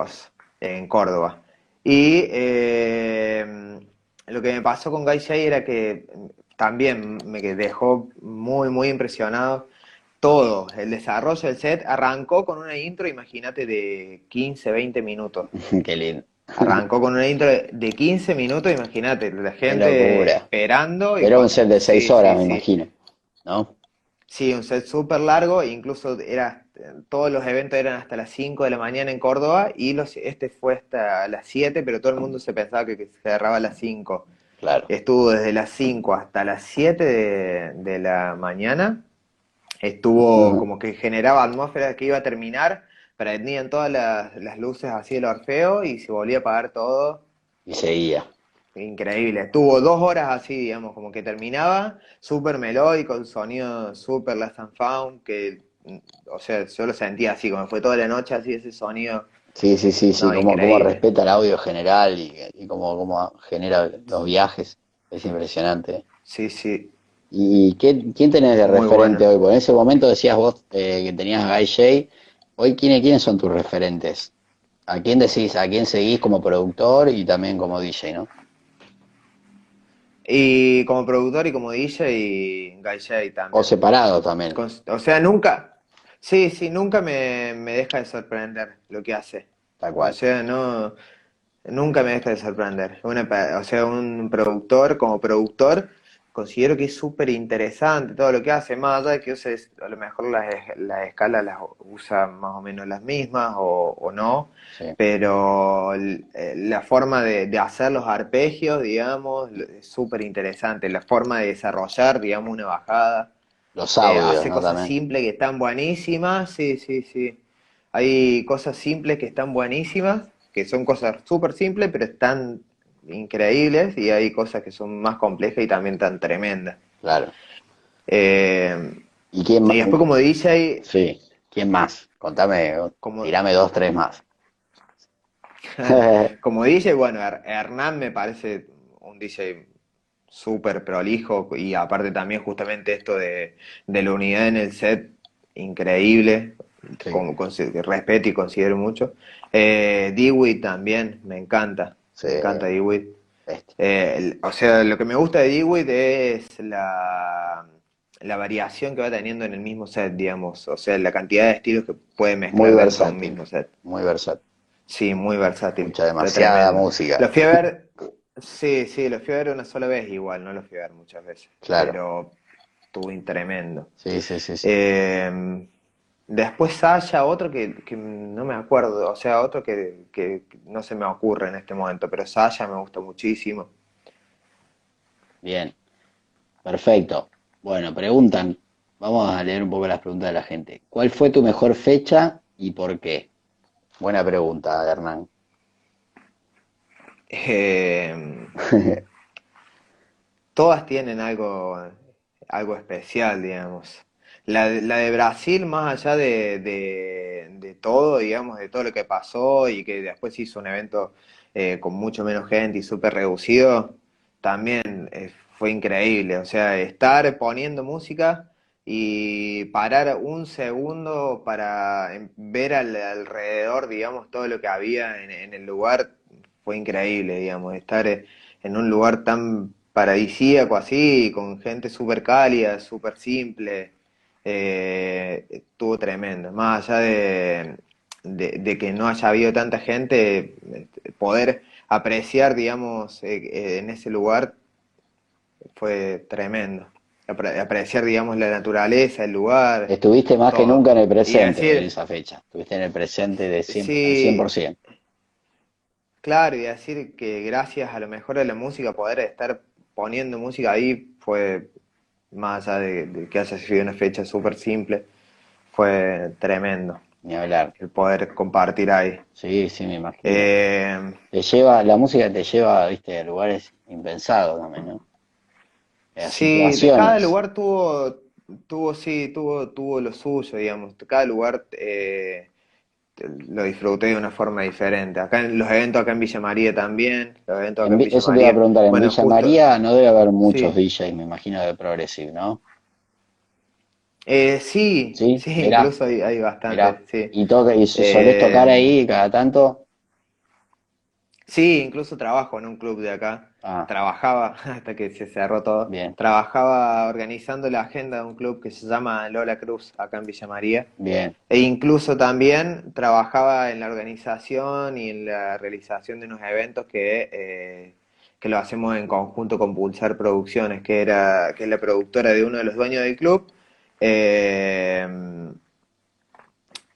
Speaker 2: en Córdoba. Y eh, lo que me pasó con Shea era que también me dejó muy, muy impresionado todo, el desarrollo del set arrancó con una intro, imagínate, de 15, 20 minutos.
Speaker 1: Qué lindo.
Speaker 2: Arrancó con una intro de 15 minutos, imagínate, la gente esperando.
Speaker 1: Era un set de 6 horas, me imagino, ¿no?
Speaker 2: Sí, un set súper largo, incluso era todos los eventos eran hasta las 5 de la mañana en Córdoba y los, este fue hasta las 7, pero todo el mundo se pensaba que, se cerraba a las 5.
Speaker 1: Claro.
Speaker 2: Estuvo desde las 5 hasta las 7 de, de la mañana Estuvo como que generaba atmósfera que iba a terminar, prendían todas las, luces así del Orfeo y se volvía a apagar todo.
Speaker 1: Y seguía.
Speaker 2: Increíble. Estuvo dos horas así, digamos, como que terminaba, súper melódico, el sonido súper last and found, que, o sea, yo lo sentía así, como fue toda la noche así ese sonido.
Speaker 1: Sí, sí, sí, sí, como, como, respeta el audio general y, y como, como genera los viajes. Es impresionante.
Speaker 2: Sí, sí.
Speaker 1: ¿Y quién tenés de referente hoy? Porque en ese momento decías vos eh, que tenías Guy J. Hoy, ¿quiénes, ¿quiénes son tus referentes? ¿A quién decís, a quién seguís como productor y también como DJ, no?
Speaker 2: Y como productor y como DJ y Guy J también.
Speaker 1: O separado también.
Speaker 2: o sea, nunca, sí, sí, nunca me, me deja de sorprender lo que hace.
Speaker 1: Tal cual.
Speaker 2: O sea, no, nunca me deja de sorprender. o sea, un productor como productor considero que es súper interesante todo lo que hace, más allá de que uses, a lo mejor las, las escalas las usa más o menos las mismas o, no, pero eh, la forma de, hacer los arpegios, digamos, es súper interesante, la forma de desarrollar, digamos, una bajada.
Speaker 1: Los audios,
Speaker 2: eh, hace cosas simples que están buenísimas, sí, sí, sí. Hay cosas simples que están buenísimas, que son cosas súper simples, pero están increíbles y hay cosas que son más complejas y también tan tremendas.
Speaker 1: Claro.
Speaker 2: Eh, ¿Y quién más? Y después como DJ...
Speaker 1: Sí, ¿quién más? Contame, como, tirame dos, tres más.
Speaker 2: como DJ, bueno, Hernán me parece un DJ súper prolijo y aparte también justamente esto de, la unidad en el set, increíble, con, respeto y considero mucho. Eh, Dewey también, me encanta. Me encanta Dewitt. Este. Eh, o sea, lo que me gusta de Dewitt es la, la variación que va teniendo en el mismo set, digamos. O sea, la cantidad de estilos que puede mezclar en un mismo set.
Speaker 1: Muy versátil.
Speaker 2: Sí, muy versátil.
Speaker 1: Mucha demasiada música.
Speaker 2: Lo fui a ver, sí, sí, lo fui a ver una sola vez igual, no lo fui a ver muchas veces.
Speaker 1: Claro.
Speaker 2: Pero estuvo tremendo.
Speaker 1: Sí, sí, sí. sí.
Speaker 2: Eh, Después haya otro que, no me acuerdo, o sea, otro que, no se me ocurre en este momento, pero Saya me gusta muchísimo.
Speaker 1: Bien, perfecto. Bueno, preguntan, vamos a leer un poco las preguntas de la gente. ¿Cuál fue tu mejor fecha y por qué? Buena pregunta, Hernán.
Speaker 2: Em, todas tienen algo, algo especial, digamos. La, la de Brasil, más allá de, de, todo, digamos, de todo lo que pasó y que después hizo un evento eh, con mucho menos gente y súper reducido, también eh, fue increíble. O sea, estar poniendo música y parar un segundo para em, ver al, alrededor, digamos, todo lo que había en, en el lugar, fue increíble, digamos, estar eh, en un lugar tan paradisíaco así, con gente súper cálida, súper simple eh, estuvo tremendo. Más allá de, que no haya habido tanta gente, poder apreciar, digamos, eh, eh, en ese lugar fue tremendo. Apreciar, digamos, la naturaleza, el lugar.
Speaker 1: Estuviste más que nunca en el presente en esa fecha. Estuviste en el presente de 100%.
Speaker 2: Claro, y decir que gracias a lo mejor a la música, poder estar poniendo música ahí fue más allá de, que haya sido una fecha súper simple, fue tremendo.
Speaker 1: Ni hablar.
Speaker 2: El poder compartir ahí.
Speaker 1: Sí, sí, me imagino. Eh, te lleva, la música te lleva, viste, a lugares impensados también, ¿no?
Speaker 2: sí, cada lugar tuvo, tuvo, sí, tuvo, tuvo lo suyo, digamos. Cada lugar eh, lo disfruté de una forma diferente. Acá en los eventos acá en Villa María también. Los eventos acá en, Villa
Speaker 1: eso te iba a preguntar, en Villa María no debe haber muchos DJs, me imagino, de Progressive, ¿no?
Speaker 2: Eh, sí, sí, incluso hay, hay bastante.
Speaker 1: ¿Y, toca, y solés eh, tocar ahí cada tanto?
Speaker 2: Sí, incluso trabajo en un club de acá. Ah. Trabajaba, hasta que se cerró todo.
Speaker 1: Bien.
Speaker 2: Trabajaba organizando la agenda de un club que se llama Lola Cruz, acá en Villa María.
Speaker 1: Bien.
Speaker 2: E incluso también trabajaba en la organización y en la realización de unos eventos que, eh, que lo hacemos en conjunto con Pulsar Producciones, que, era, que es la productora de uno de los dueños del club. Eh,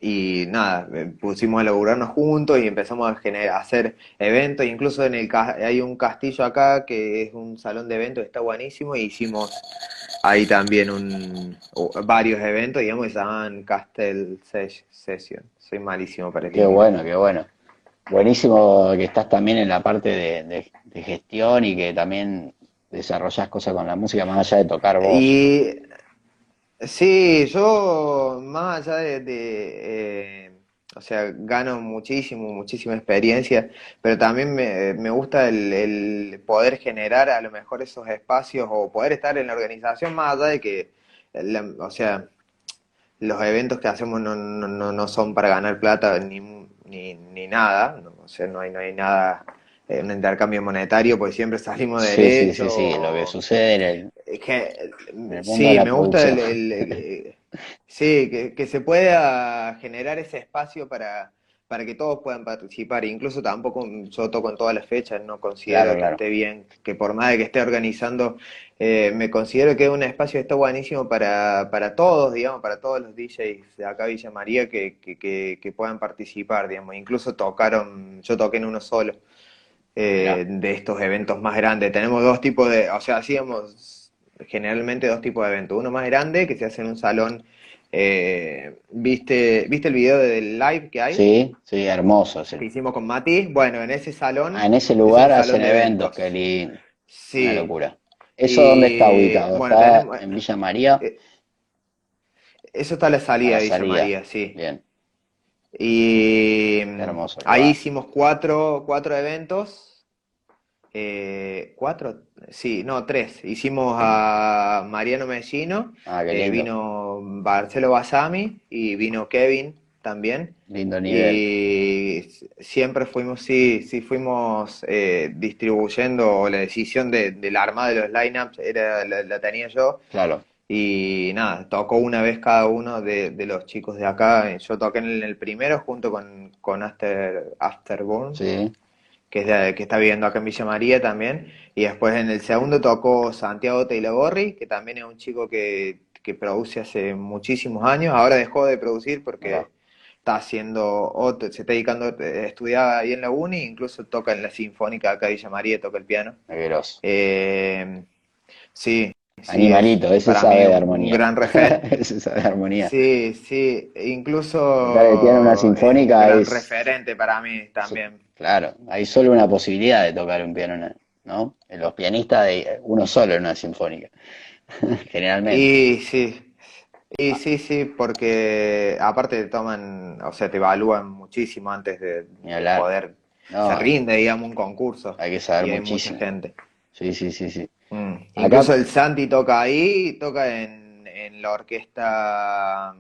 Speaker 2: y nada, eh, pusimos a laburarnos juntos y empezamos a, generar, a hacer eventos, incluso en el hay un castillo acá que es un salón de eventos, está buenísimo, y hicimos ahí también un, varios eventos, digamos, que se llaman Castle Session, soy malísimo para
Speaker 1: Qué bueno, qué bueno. Buenísimo que estás también en la parte de, gestión y que también desarrollas cosas con la música más allá de tocar vos.
Speaker 2: Y Sí, yo más allá de, eh, o sea, gano muchísimo, muchísima experiencia, pero también me, me gusta el, el, poder generar a lo mejor esos espacios o poder estar en la organización más allá de que, o sea, los eventos que hacemos no, no, no son para ganar plata ni, ni, ni nada, o sea, no hay, no hay nada un intercambio monetario, porque siempre salimos de
Speaker 1: sí, Sí, sí, sí, lo que sucede en el...
Speaker 2: Es que, sí, me gusta el, sí, que, que, se pueda generar ese espacio para, para que todos puedan participar. Incluso tampoco yo toco en todas las fechas, no considero que esté bien, que por más de que esté organizando, eh, me considero que es un espacio que está buenísimo para, para todos, digamos, para todos los DJs de acá Villa María que, que, que puedan participar, digamos. Incluso tocaron, yo toqué en uno solo. Eh, de estos eventos más grandes. Tenemos dos tipos de, o sea, hacíamos generalmente dos tipos de eventos. Uno más grande, que se hace en un salón. Eh, ¿viste, ¿Viste el video del live que hay?
Speaker 1: Sí, sí, hermoso.
Speaker 2: Que hicimos con Mati. Bueno, en ese salón.
Speaker 1: Ah, en ese lugar hacen eventos, qué lindo. Sí. Una locura. ¿Eso dónde está ubicado? ¿Está en Villa María? Eh,
Speaker 2: eso está a la salida de Villa María, sí.
Speaker 1: Bien.
Speaker 2: Y Hermoso, ahí hicimos cuatro, cuatro eventos. Eh, ¿Cuatro? Sí, no, tres. Hicimos a Mariano Mellino,
Speaker 1: ah, eh,
Speaker 2: vino Marcelo Basami y vino Kevin también.
Speaker 1: Lindo nivel.
Speaker 2: Y siempre fuimos, sí, sí fuimos eh, distribuyendo la decisión de, la armada de los lineups, era, la, la tenía yo.
Speaker 1: Claro.
Speaker 2: Y nada, tocó una vez cada uno de, los chicos de acá. Yo toqué en el, primero junto con, con After, Afterborn, que, es que está viviendo acá en Villa María también. Y después en el segundo tocó Santiago Gorri, que también es un chico que, que, produce hace muchísimos años. Ahora dejó de producir porque está haciendo, otro, se está dedicando a estudiar ahí en la uni, incluso toca en la Sinfónica acá en Villa María, toca el piano. Eh, sí,
Speaker 1: Animalito, ese sabe de armonía.
Speaker 2: Un gran referente.
Speaker 1: ese sabe de armonía.
Speaker 2: Sí, sí, incluso.
Speaker 1: Claro, tiene una sinfónica.
Speaker 2: Es un referente para mí también.
Speaker 1: Claro, hay solo una posibilidad de tocar un piano, ¿no? Los pianistas, de uno solo en una sinfónica. Generalmente.
Speaker 2: Y sí, y sí, sí, porque aparte te toman, o sea, te evalúan muchísimo antes de, poder. se rinde, digamos, un concurso.
Speaker 1: Hay que saber
Speaker 2: y
Speaker 1: muchísimo.
Speaker 2: Hay mucha gente.
Speaker 1: Sí, sí, sí, sí.
Speaker 2: Mm. Incluso el Santi toca ahí, toca en, en la orquesta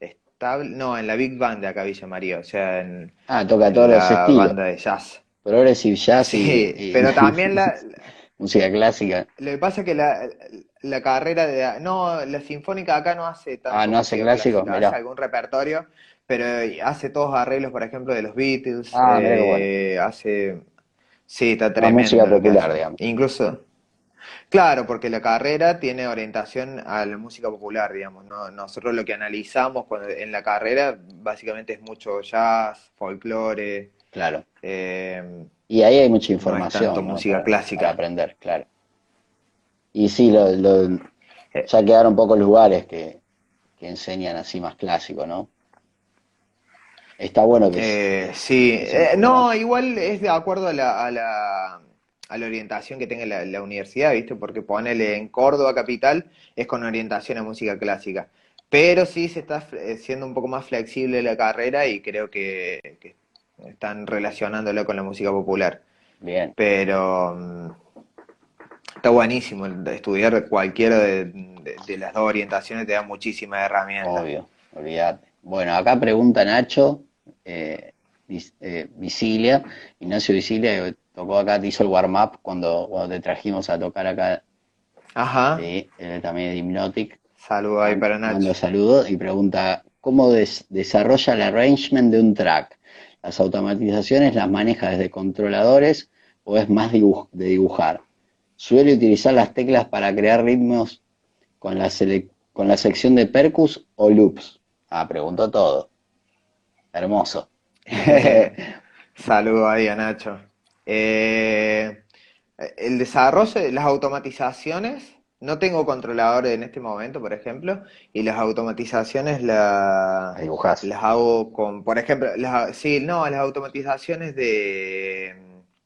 Speaker 2: estable, no, en la Big Band de acá Villa María, o sea, en,
Speaker 1: ah, toca todos los estilos.
Speaker 2: banda de jazz.
Speaker 1: Progressive jazz
Speaker 2: sí, y, pero también la,
Speaker 1: música clásica.
Speaker 2: Lo que pasa es que la, la carrera de no, la sinfónica acá no hace tanto
Speaker 1: Ah, no hace clásicos,
Speaker 2: hace algún repertorio, pero hace todos arreglos, por ejemplo, de los Beatles, ah, eh, hace sí, está tremendo.
Speaker 1: La música popular, digamos.
Speaker 2: Incluso Claro, porque la carrera tiene orientación a la música popular, digamos. ¿no? Nosotros lo que analizamos cuando, en la carrera básicamente es mucho jazz, folclore.
Speaker 1: Claro.
Speaker 2: Eh,
Speaker 1: y ahí hay mucha información.
Speaker 2: No música clásica.
Speaker 1: Para aprender, claro. Y sí, lo, eh. ya quedaron pocos lugares que, que enseñan así más clásico, ¿no? Está bueno
Speaker 2: que... Eh, sí, eh, no, igual es de acuerdo a la, a la a la orientación que tenga la, universidad, ¿viste? Porque ponele en Córdoba capital es con orientación a música clásica. Pero sí se está eh, siendo un poco más flexible la carrera y creo que, están relacionándolo con la música popular.
Speaker 1: Bien.
Speaker 2: Pero mm, está buenísimo estudiar cualquiera de, las dos orientaciones, te da muchísimas herramientas.
Speaker 1: Obvio, olvídate. Bueno, acá pregunta Nacho, eh, eh, Visilia, Ignacio Visilia, tocó acá, te hizo el warm-up cuando, cuando te trajimos a tocar acá.
Speaker 2: Ajá.
Speaker 1: Sí, también de Hypnotic.
Speaker 2: Saludos ahí para Nacho.
Speaker 1: Mando saludo y pregunta, ¿cómo desarrolla el arrangement de un track? ¿Las automatizaciones las maneja desde controladores o es más de dibujar? ¿Suele utilizar las teclas para crear ritmos con la, con la sección de percus o loops? Ah, pregunto todo. Hermoso.
Speaker 2: Saludos ahí a Nacho. Eh, el desarrollo, las automatizaciones, no tengo controladores en este momento, por ejemplo, y las automatizaciones la, las hago con, por ejemplo, las, sí, no, las automatizaciones de,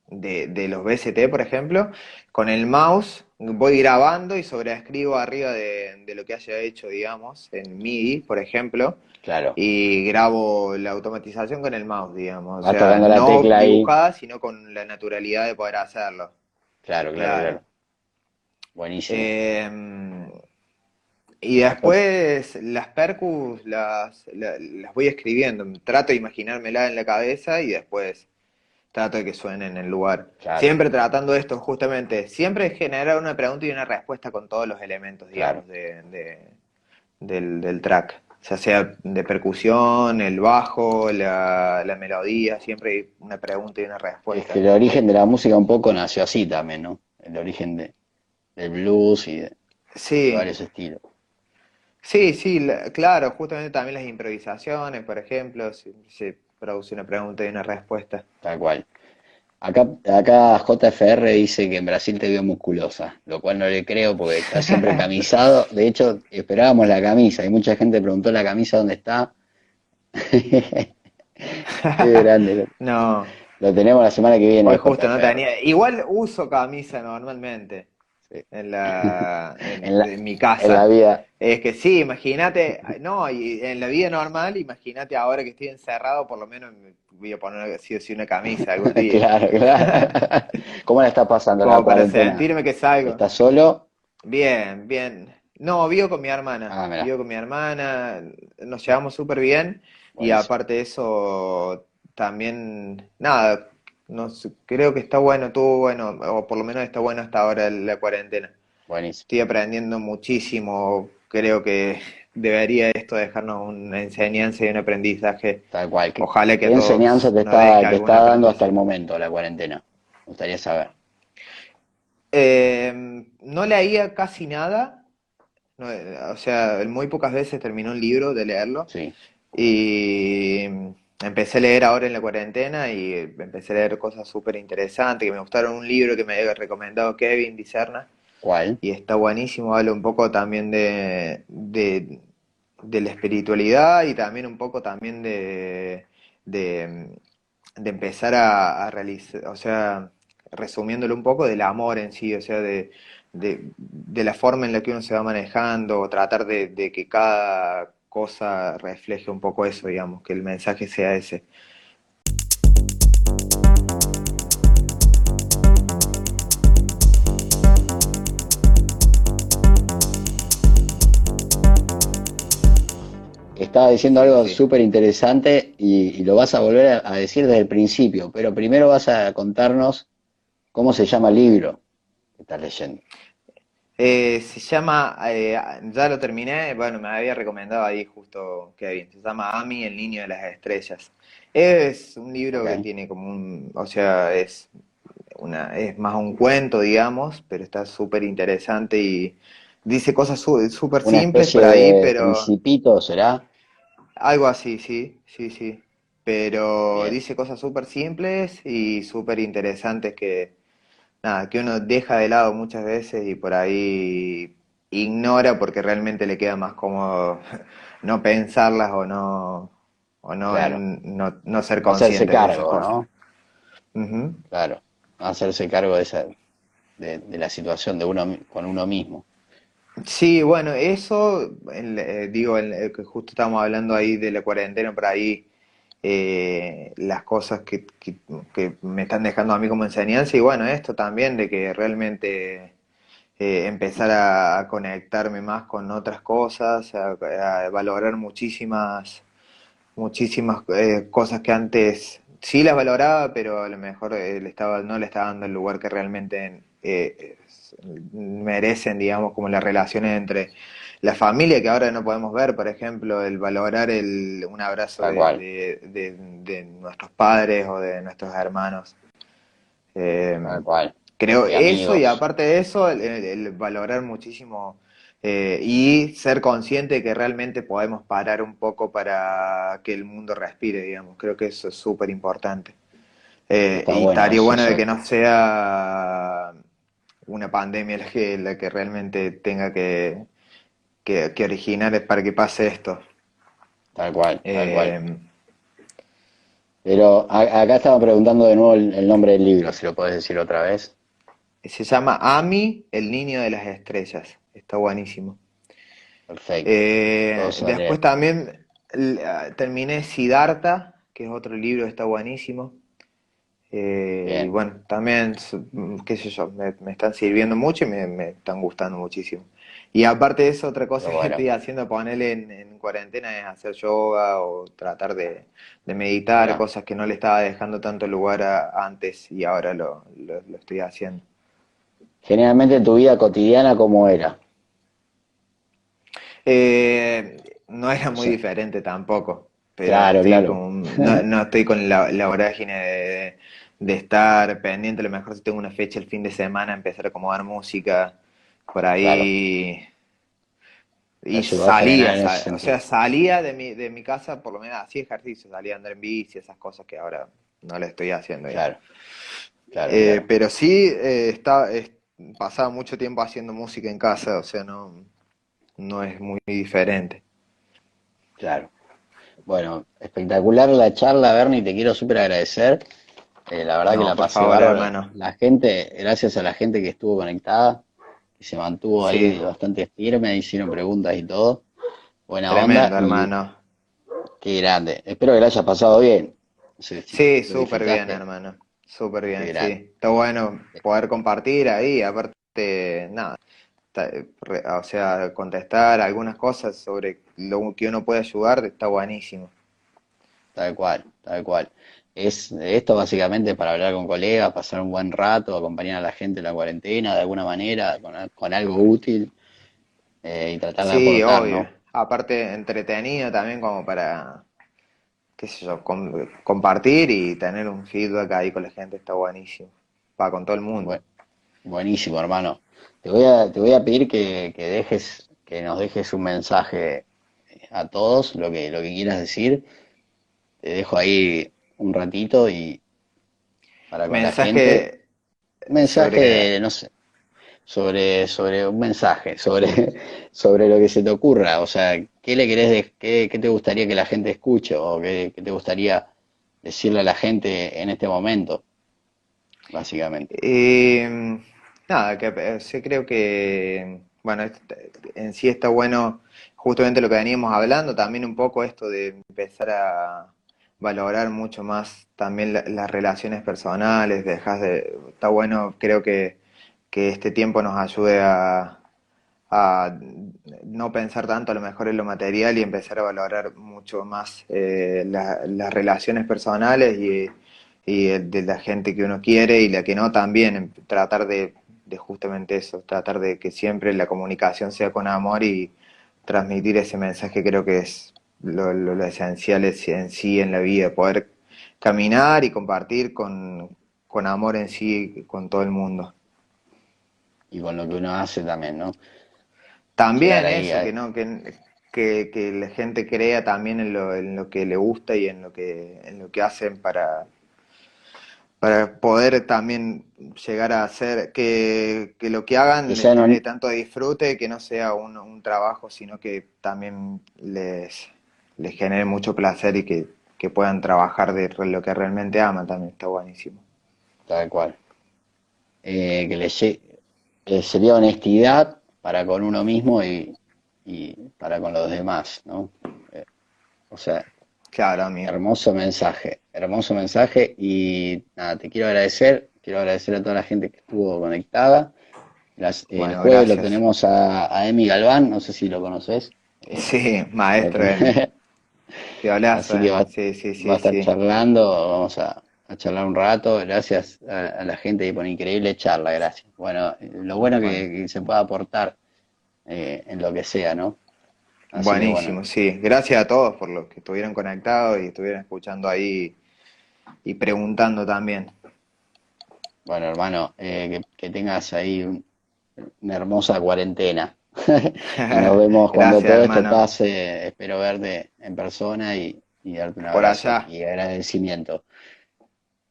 Speaker 2: de, los BST, por ejemplo, con el mouse voy grabando y sobreescribo arriba de, lo que haya hecho, digamos, en MIDI, por ejemplo.
Speaker 1: Claro.
Speaker 2: Y grabo la automatización con el mouse, digamos.
Speaker 1: O sea, la
Speaker 2: no
Speaker 1: tecla
Speaker 2: dibujada, sino con la naturalidad de poder hacerlo.
Speaker 1: Claro, claro, claro. Buenísimo.
Speaker 2: Eh, y después las percus las, las, voy escribiendo. Trato de imaginármela en la cabeza y después trato de que suene en el lugar. Siempre tratando esto, justamente, siempre generar una pregunta y una respuesta con todos los elementos, digamos, de, del, track. Ya sea de percusión, el bajo, la, melodía, siempre hay una pregunta y una respuesta.
Speaker 1: Es que el origen de la música un poco nació así también, ¿no? El origen de, del blues y de, varios estilos.
Speaker 2: Sí, sí, claro, justamente también las improvisaciones, por ejemplo, se, produce una pregunta y una respuesta.
Speaker 1: Tal cual. Acá, acá JFR dice que en Brasil te vio musculosa, lo cual no le creo porque está siempre camisado. De hecho, esperábamos la camisa y mucha gente preguntó la camisa dónde está. Qué grande.
Speaker 2: No.
Speaker 1: Lo tenemos la semana que viene.
Speaker 2: Hoy justo no tenía. Igual uso camisa normalmente. En, la, en, mi casa.
Speaker 1: En la vida.
Speaker 2: Es que sí, imagínate, no, y en la vida normal, imagínate ahora que estoy encerrado, por lo menos voy a poner así o una camisa algún día.
Speaker 1: claro, claro. ¿Cómo la está pasando
Speaker 2: Como para sentirme que salgo.
Speaker 1: ¿Estás solo?
Speaker 2: Bien, bien. No, vivo con mi hermana.
Speaker 1: Ah,
Speaker 2: vivo con mi hermana, nos llevamos súper bien y aparte de eso, también, nada, no creo que está bueno, estuvo bueno, o por lo menos está bueno hasta ahora la cuarentena.
Speaker 1: Buenísimo.
Speaker 2: Estoy aprendiendo muchísimo, creo que debería esto dejarnos una enseñanza y un aprendizaje.
Speaker 1: Tal cual.
Speaker 2: Ojalá que
Speaker 1: ¿Qué enseñanza te está, te está dando hasta el momento la cuarentena? Me gustaría saber.
Speaker 2: Eh, no leía casi nada, o sea, muy pocas veces terminó un libro de leerlo.
Speaker 1: Sí.
Speaker 2: Y empecé a leer ahora en la cuarentena y empecé a leer cosas súper interesantes, que me gustaron un libro que me había recomendado Kevin Dicerna.
Speaker 1: ¿Cuál?
Speaker 2: Y está buenísimo, habla un poco también de, de, la espiritualidad y también un poco también de, de, empezar a, realizar, o sea, resumiéndolo un poco, del amor en sí, o sea, de, de, la forma en la que uno se va manejando, tratar de que cada cosa refleje un poco eso, digamos, que el mensaje sea ese.
Speaker 1: Estaba diciendo algo súper interesante y, lo vas a volver a, decir desde el principio, pero primero vas a contarnos cómo se llama el libro que estás leyendo.
Speaker 2: Eh, se llama, eh, ya lo terminé, bueno, me había recomendado ahí justo Kevin, se llama Ami, el niño de las estrellas. Es un libro que tiene como un, o sea, es una, es más un cuento, digamos, pero está súper interesante y dice cosas súper simples por ahí, pero...
Speaker 1: Principito, ¿será?
Speaker 2: Algo así, sí, sí, sí. Pero dice cosas súper simples y súper interesantes que nada, que uno deja de lado muchas veces y por ahí ignora porque realmente le queda más cómodo no pensarlas o no o no, no, ser consciente
Speaker 1: hacerse cargo, ¿no? Claro, hacerse cargo de esa de, la situación de uno con uno mismo.
Speaker 2: Sí, bueno, eso, eh, digo, el, que justo estamos hablando ahí de la cuarentena, por ahí eh, las cosas que, me están dejando a mí como enseñanza y bueno, esto también de que realmente eh, empezar a, conectarme más con otras cosas, a, valorar muchísimas, muchísimas eh, cosas que antes sí las valoraba, pero a lo mejor le estaba, no le estaba dando el lugar que realmente merecen, digamos, como las relaciones entre la familia que ahora no podemos ver, por ejemplo, el valorar el, un abrazo de, nuestros padres o de nuestros hermanos.
Speaker 1: Eh,
Speaker 2: creo eso y aparte de eso, el, valorar muchísimo eh, y ser consciente que realmente podemos parar un poco para que el mundo respire, digamos. Creo que eso es súper importante. Eh, y estaría bueno de que no sea una pandemia la que, la que realmente tenga que, que, que originales para que pase esto.
Speaker 1: Tal cual, tal cual. Eh, Pero acá estaba preguntando de nuevo el, nombre del libro, si lo puedes decir otra vez.
Speaker 2: Se llama Ami, el niño de las estrellas. Está buenísimo.
Speaker 1: Perfecto.
Speaker 2: Eh, después también ah, terminé Siddhartha, que es otro libro que está buenísimo. Eh, y bueno, también, mm, qué sé yo, me, me están sirviendo mucho y me, me están gustando muchísimo. Y aparte de eso, otra cosa que estoy haciendo, ponerle en, en cuarentena, es hacer yoga o tratar de, de meditar, cosas que no le estaba dejando tanto lugar a- antes y ahora lo, lo, lo estoy haciendo.
Speaker 1: Generalmente tu vida cotidiana, ¿cómo era?
Speaker 2: Eh, no era muy
Speaker 1: Sí.
Speaker 2: diferente tampoco, pero
Speaker 1: Claro, claro.
Speaker 2: con- no, no estoy con la, la vorágine de, de estar pendiente, a lo mejor si tengo una fecha el fin de semana, empezar a acomodar música por ahí. Y salía, o sea, salía de mi, de mi casa, por lo menos hacía ejercicio, salía a andar en bici, esas cosas que ahora no le estoy haciendo.
Speaker 1: Claro, claro,
Speaker 2: Eh,
Speaker 1: claro.
Speaker 2: pero sí, eh, está, es- pasaba mucho tiempo haciendo música en casa, o sea, no, no es muy diferente.
Speaker 1: Claro. Bueno, espectacular la charla, Bernie, te quiero súper agradecer. Eh, la verdad que la pasé
Speaker 2: favor, hermano.
Speaker 1: La gente, gracias a la gente que estuvo conectada, que se mantuvo ahí
Speaker 2: Sí.
Speaker 1: bastante firme, hicieron preguntas y todo. Buena
Speaker 2: Tremendo,
Speaker 1: onda y
Speaker 2: hermano.
Speaker 1: qué grande. Espero que la hayas pasado bien.
Speaker 2: Sí,
Speaker 1: lo
Speaker 2: súper bien, hermano. Súper bien, sí. Está bueno poder compartir ahí, aparte, nada, o sea, contestar algunas cosas sobre lo que uno puede ayudar, está buenísimo.
Speaker 1: Tal cual, tal cual. Es esto básicamente para hablar con colegas, pasar un buen rato, acompañar a la gente en la cuarentena de alguna manera, con, con algo útil eh, y tratar de
Speaker 2: Sí,
Speaker 1: aportar,
Speaker 2: obvio.
Speaker 1: ¿no?
Speaker 2: Aparte, entretenido también como para, qué sé yo, com- compartir y tener un feedback ahí con la gente, está buenísimo. Va con todo el mundo.
Speaker 1: Buen- buenísimo, hermano. Te voy a, te voy a pedir que, que dejes, que nos dejes un mensaje a todos, lo que, lo que quieras decir. Te dejo ahí un ratito y para con la gente.
Speaker 2: Mensaje
Speaker 1: mensaje,
Speaker 2: sobre-
Speaker 1: no sé, sobre, sobre un mensaje, sobre, sobre lo que se te ocurra. O sea, ¿qué le querés, de- qué, qué te gustaría que la gente escuche o qué, qué te gustaría decirle a la gente en este momento, básicamente?
Speaker 2: Eh, nada, que eh, sí creo que, bueno, en sí está bueno justamente lo que veníamos hablando, también un poco esto de empezar a valorar mucho más también la- las relaciones personales, dejas de, está bueno, creo que, que este tiempo nos ayude a, a no pensar tanto a lo mejor en lo material y empezar a valorar mucho más eh, la- las relaciones personales y, y de la gente que uno quiere y la que no también, tratar de, de justamente eso, tratar de que siempre la comunicación sea con amor y transmitir ese mensaje creo que es lo, lo- lo esencial es- en sí en la vida, poder caminar y compartir con, con amor en sí con todo el mundo.
Speaker 1: Y con lo que uno hace también, ¿no?
Speaker 2: También
Speaker 1: ahí,
Speaker 2: eso,
Speaker 1: ahí.
Speaker 2: que no, que, que, que la gente crea también en lo, en lo que le gusta y en lo que, en lo que hacen para, para poder también llegar a hacer que, que lo que hagan les
Speaker 1: sea no-
Speaker 2: tanto disfrute, que no sea un, un trabajo, sino que también les, les genere mucho placer y que, que puedan trabajar de lo que realmente aman también, está buenísimo.
Speaker 1: Tal cual. Eh, que le lle- eh, sería honestidad para con uno mismo y, y para con los demás, ¿no? Eh, o sea,
Speaker 2: Claro, amigo.
Speaker 1: hermoso mensaje, hermoso mensaje y nada, te quiero agradecer, quiero agradecer a toda la gente que estuvo conectada. Las- el
Speaker 2: Bueno,
Speaker 1: jueves lo tenemos a, a Emi Galván, no sé si lo conoces. Eh,
Speaker 2: Sí, maestro. Qué hablazo,
Speaker 1: Así que va.
Speaker 2: Sí, sí, sí,
Speaker 1: va a estar charlando, vamos a, a charlar un rato. Gracias a, a la gente por increíble charla, gracias. Bueno, lo bueno que,
Speaker 2: Bueno.
Speaker 1: que se pueda aportar eh, en lo que sea, ¿no? Así
Speaker 2: Buenísimo,
Speaker 1: bueno,
Speaker 2: sí. Gracias a todos por los que estuvieron conectados y estuvieron escuchando ahí y preguntando también.
Speaker 1: bueno, hermano, eh, que, que tengas ahí un- una hermosa cuarentena. Nos vemos cuando
Speaker 2: Gracias,
Speaker 1: todo esto pase. Espero verte en persona y, darte un abrazo y agradecimiento.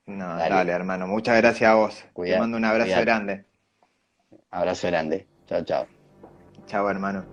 Speaker 2: No,
Speaker 1: dale.
Speaker 2: hermano. Muchas gracias a vos. Te mando un abrazo grande.
Speaker 1: Abrazo grande. Chao, chao.
Speaker 2: Chao, hermano.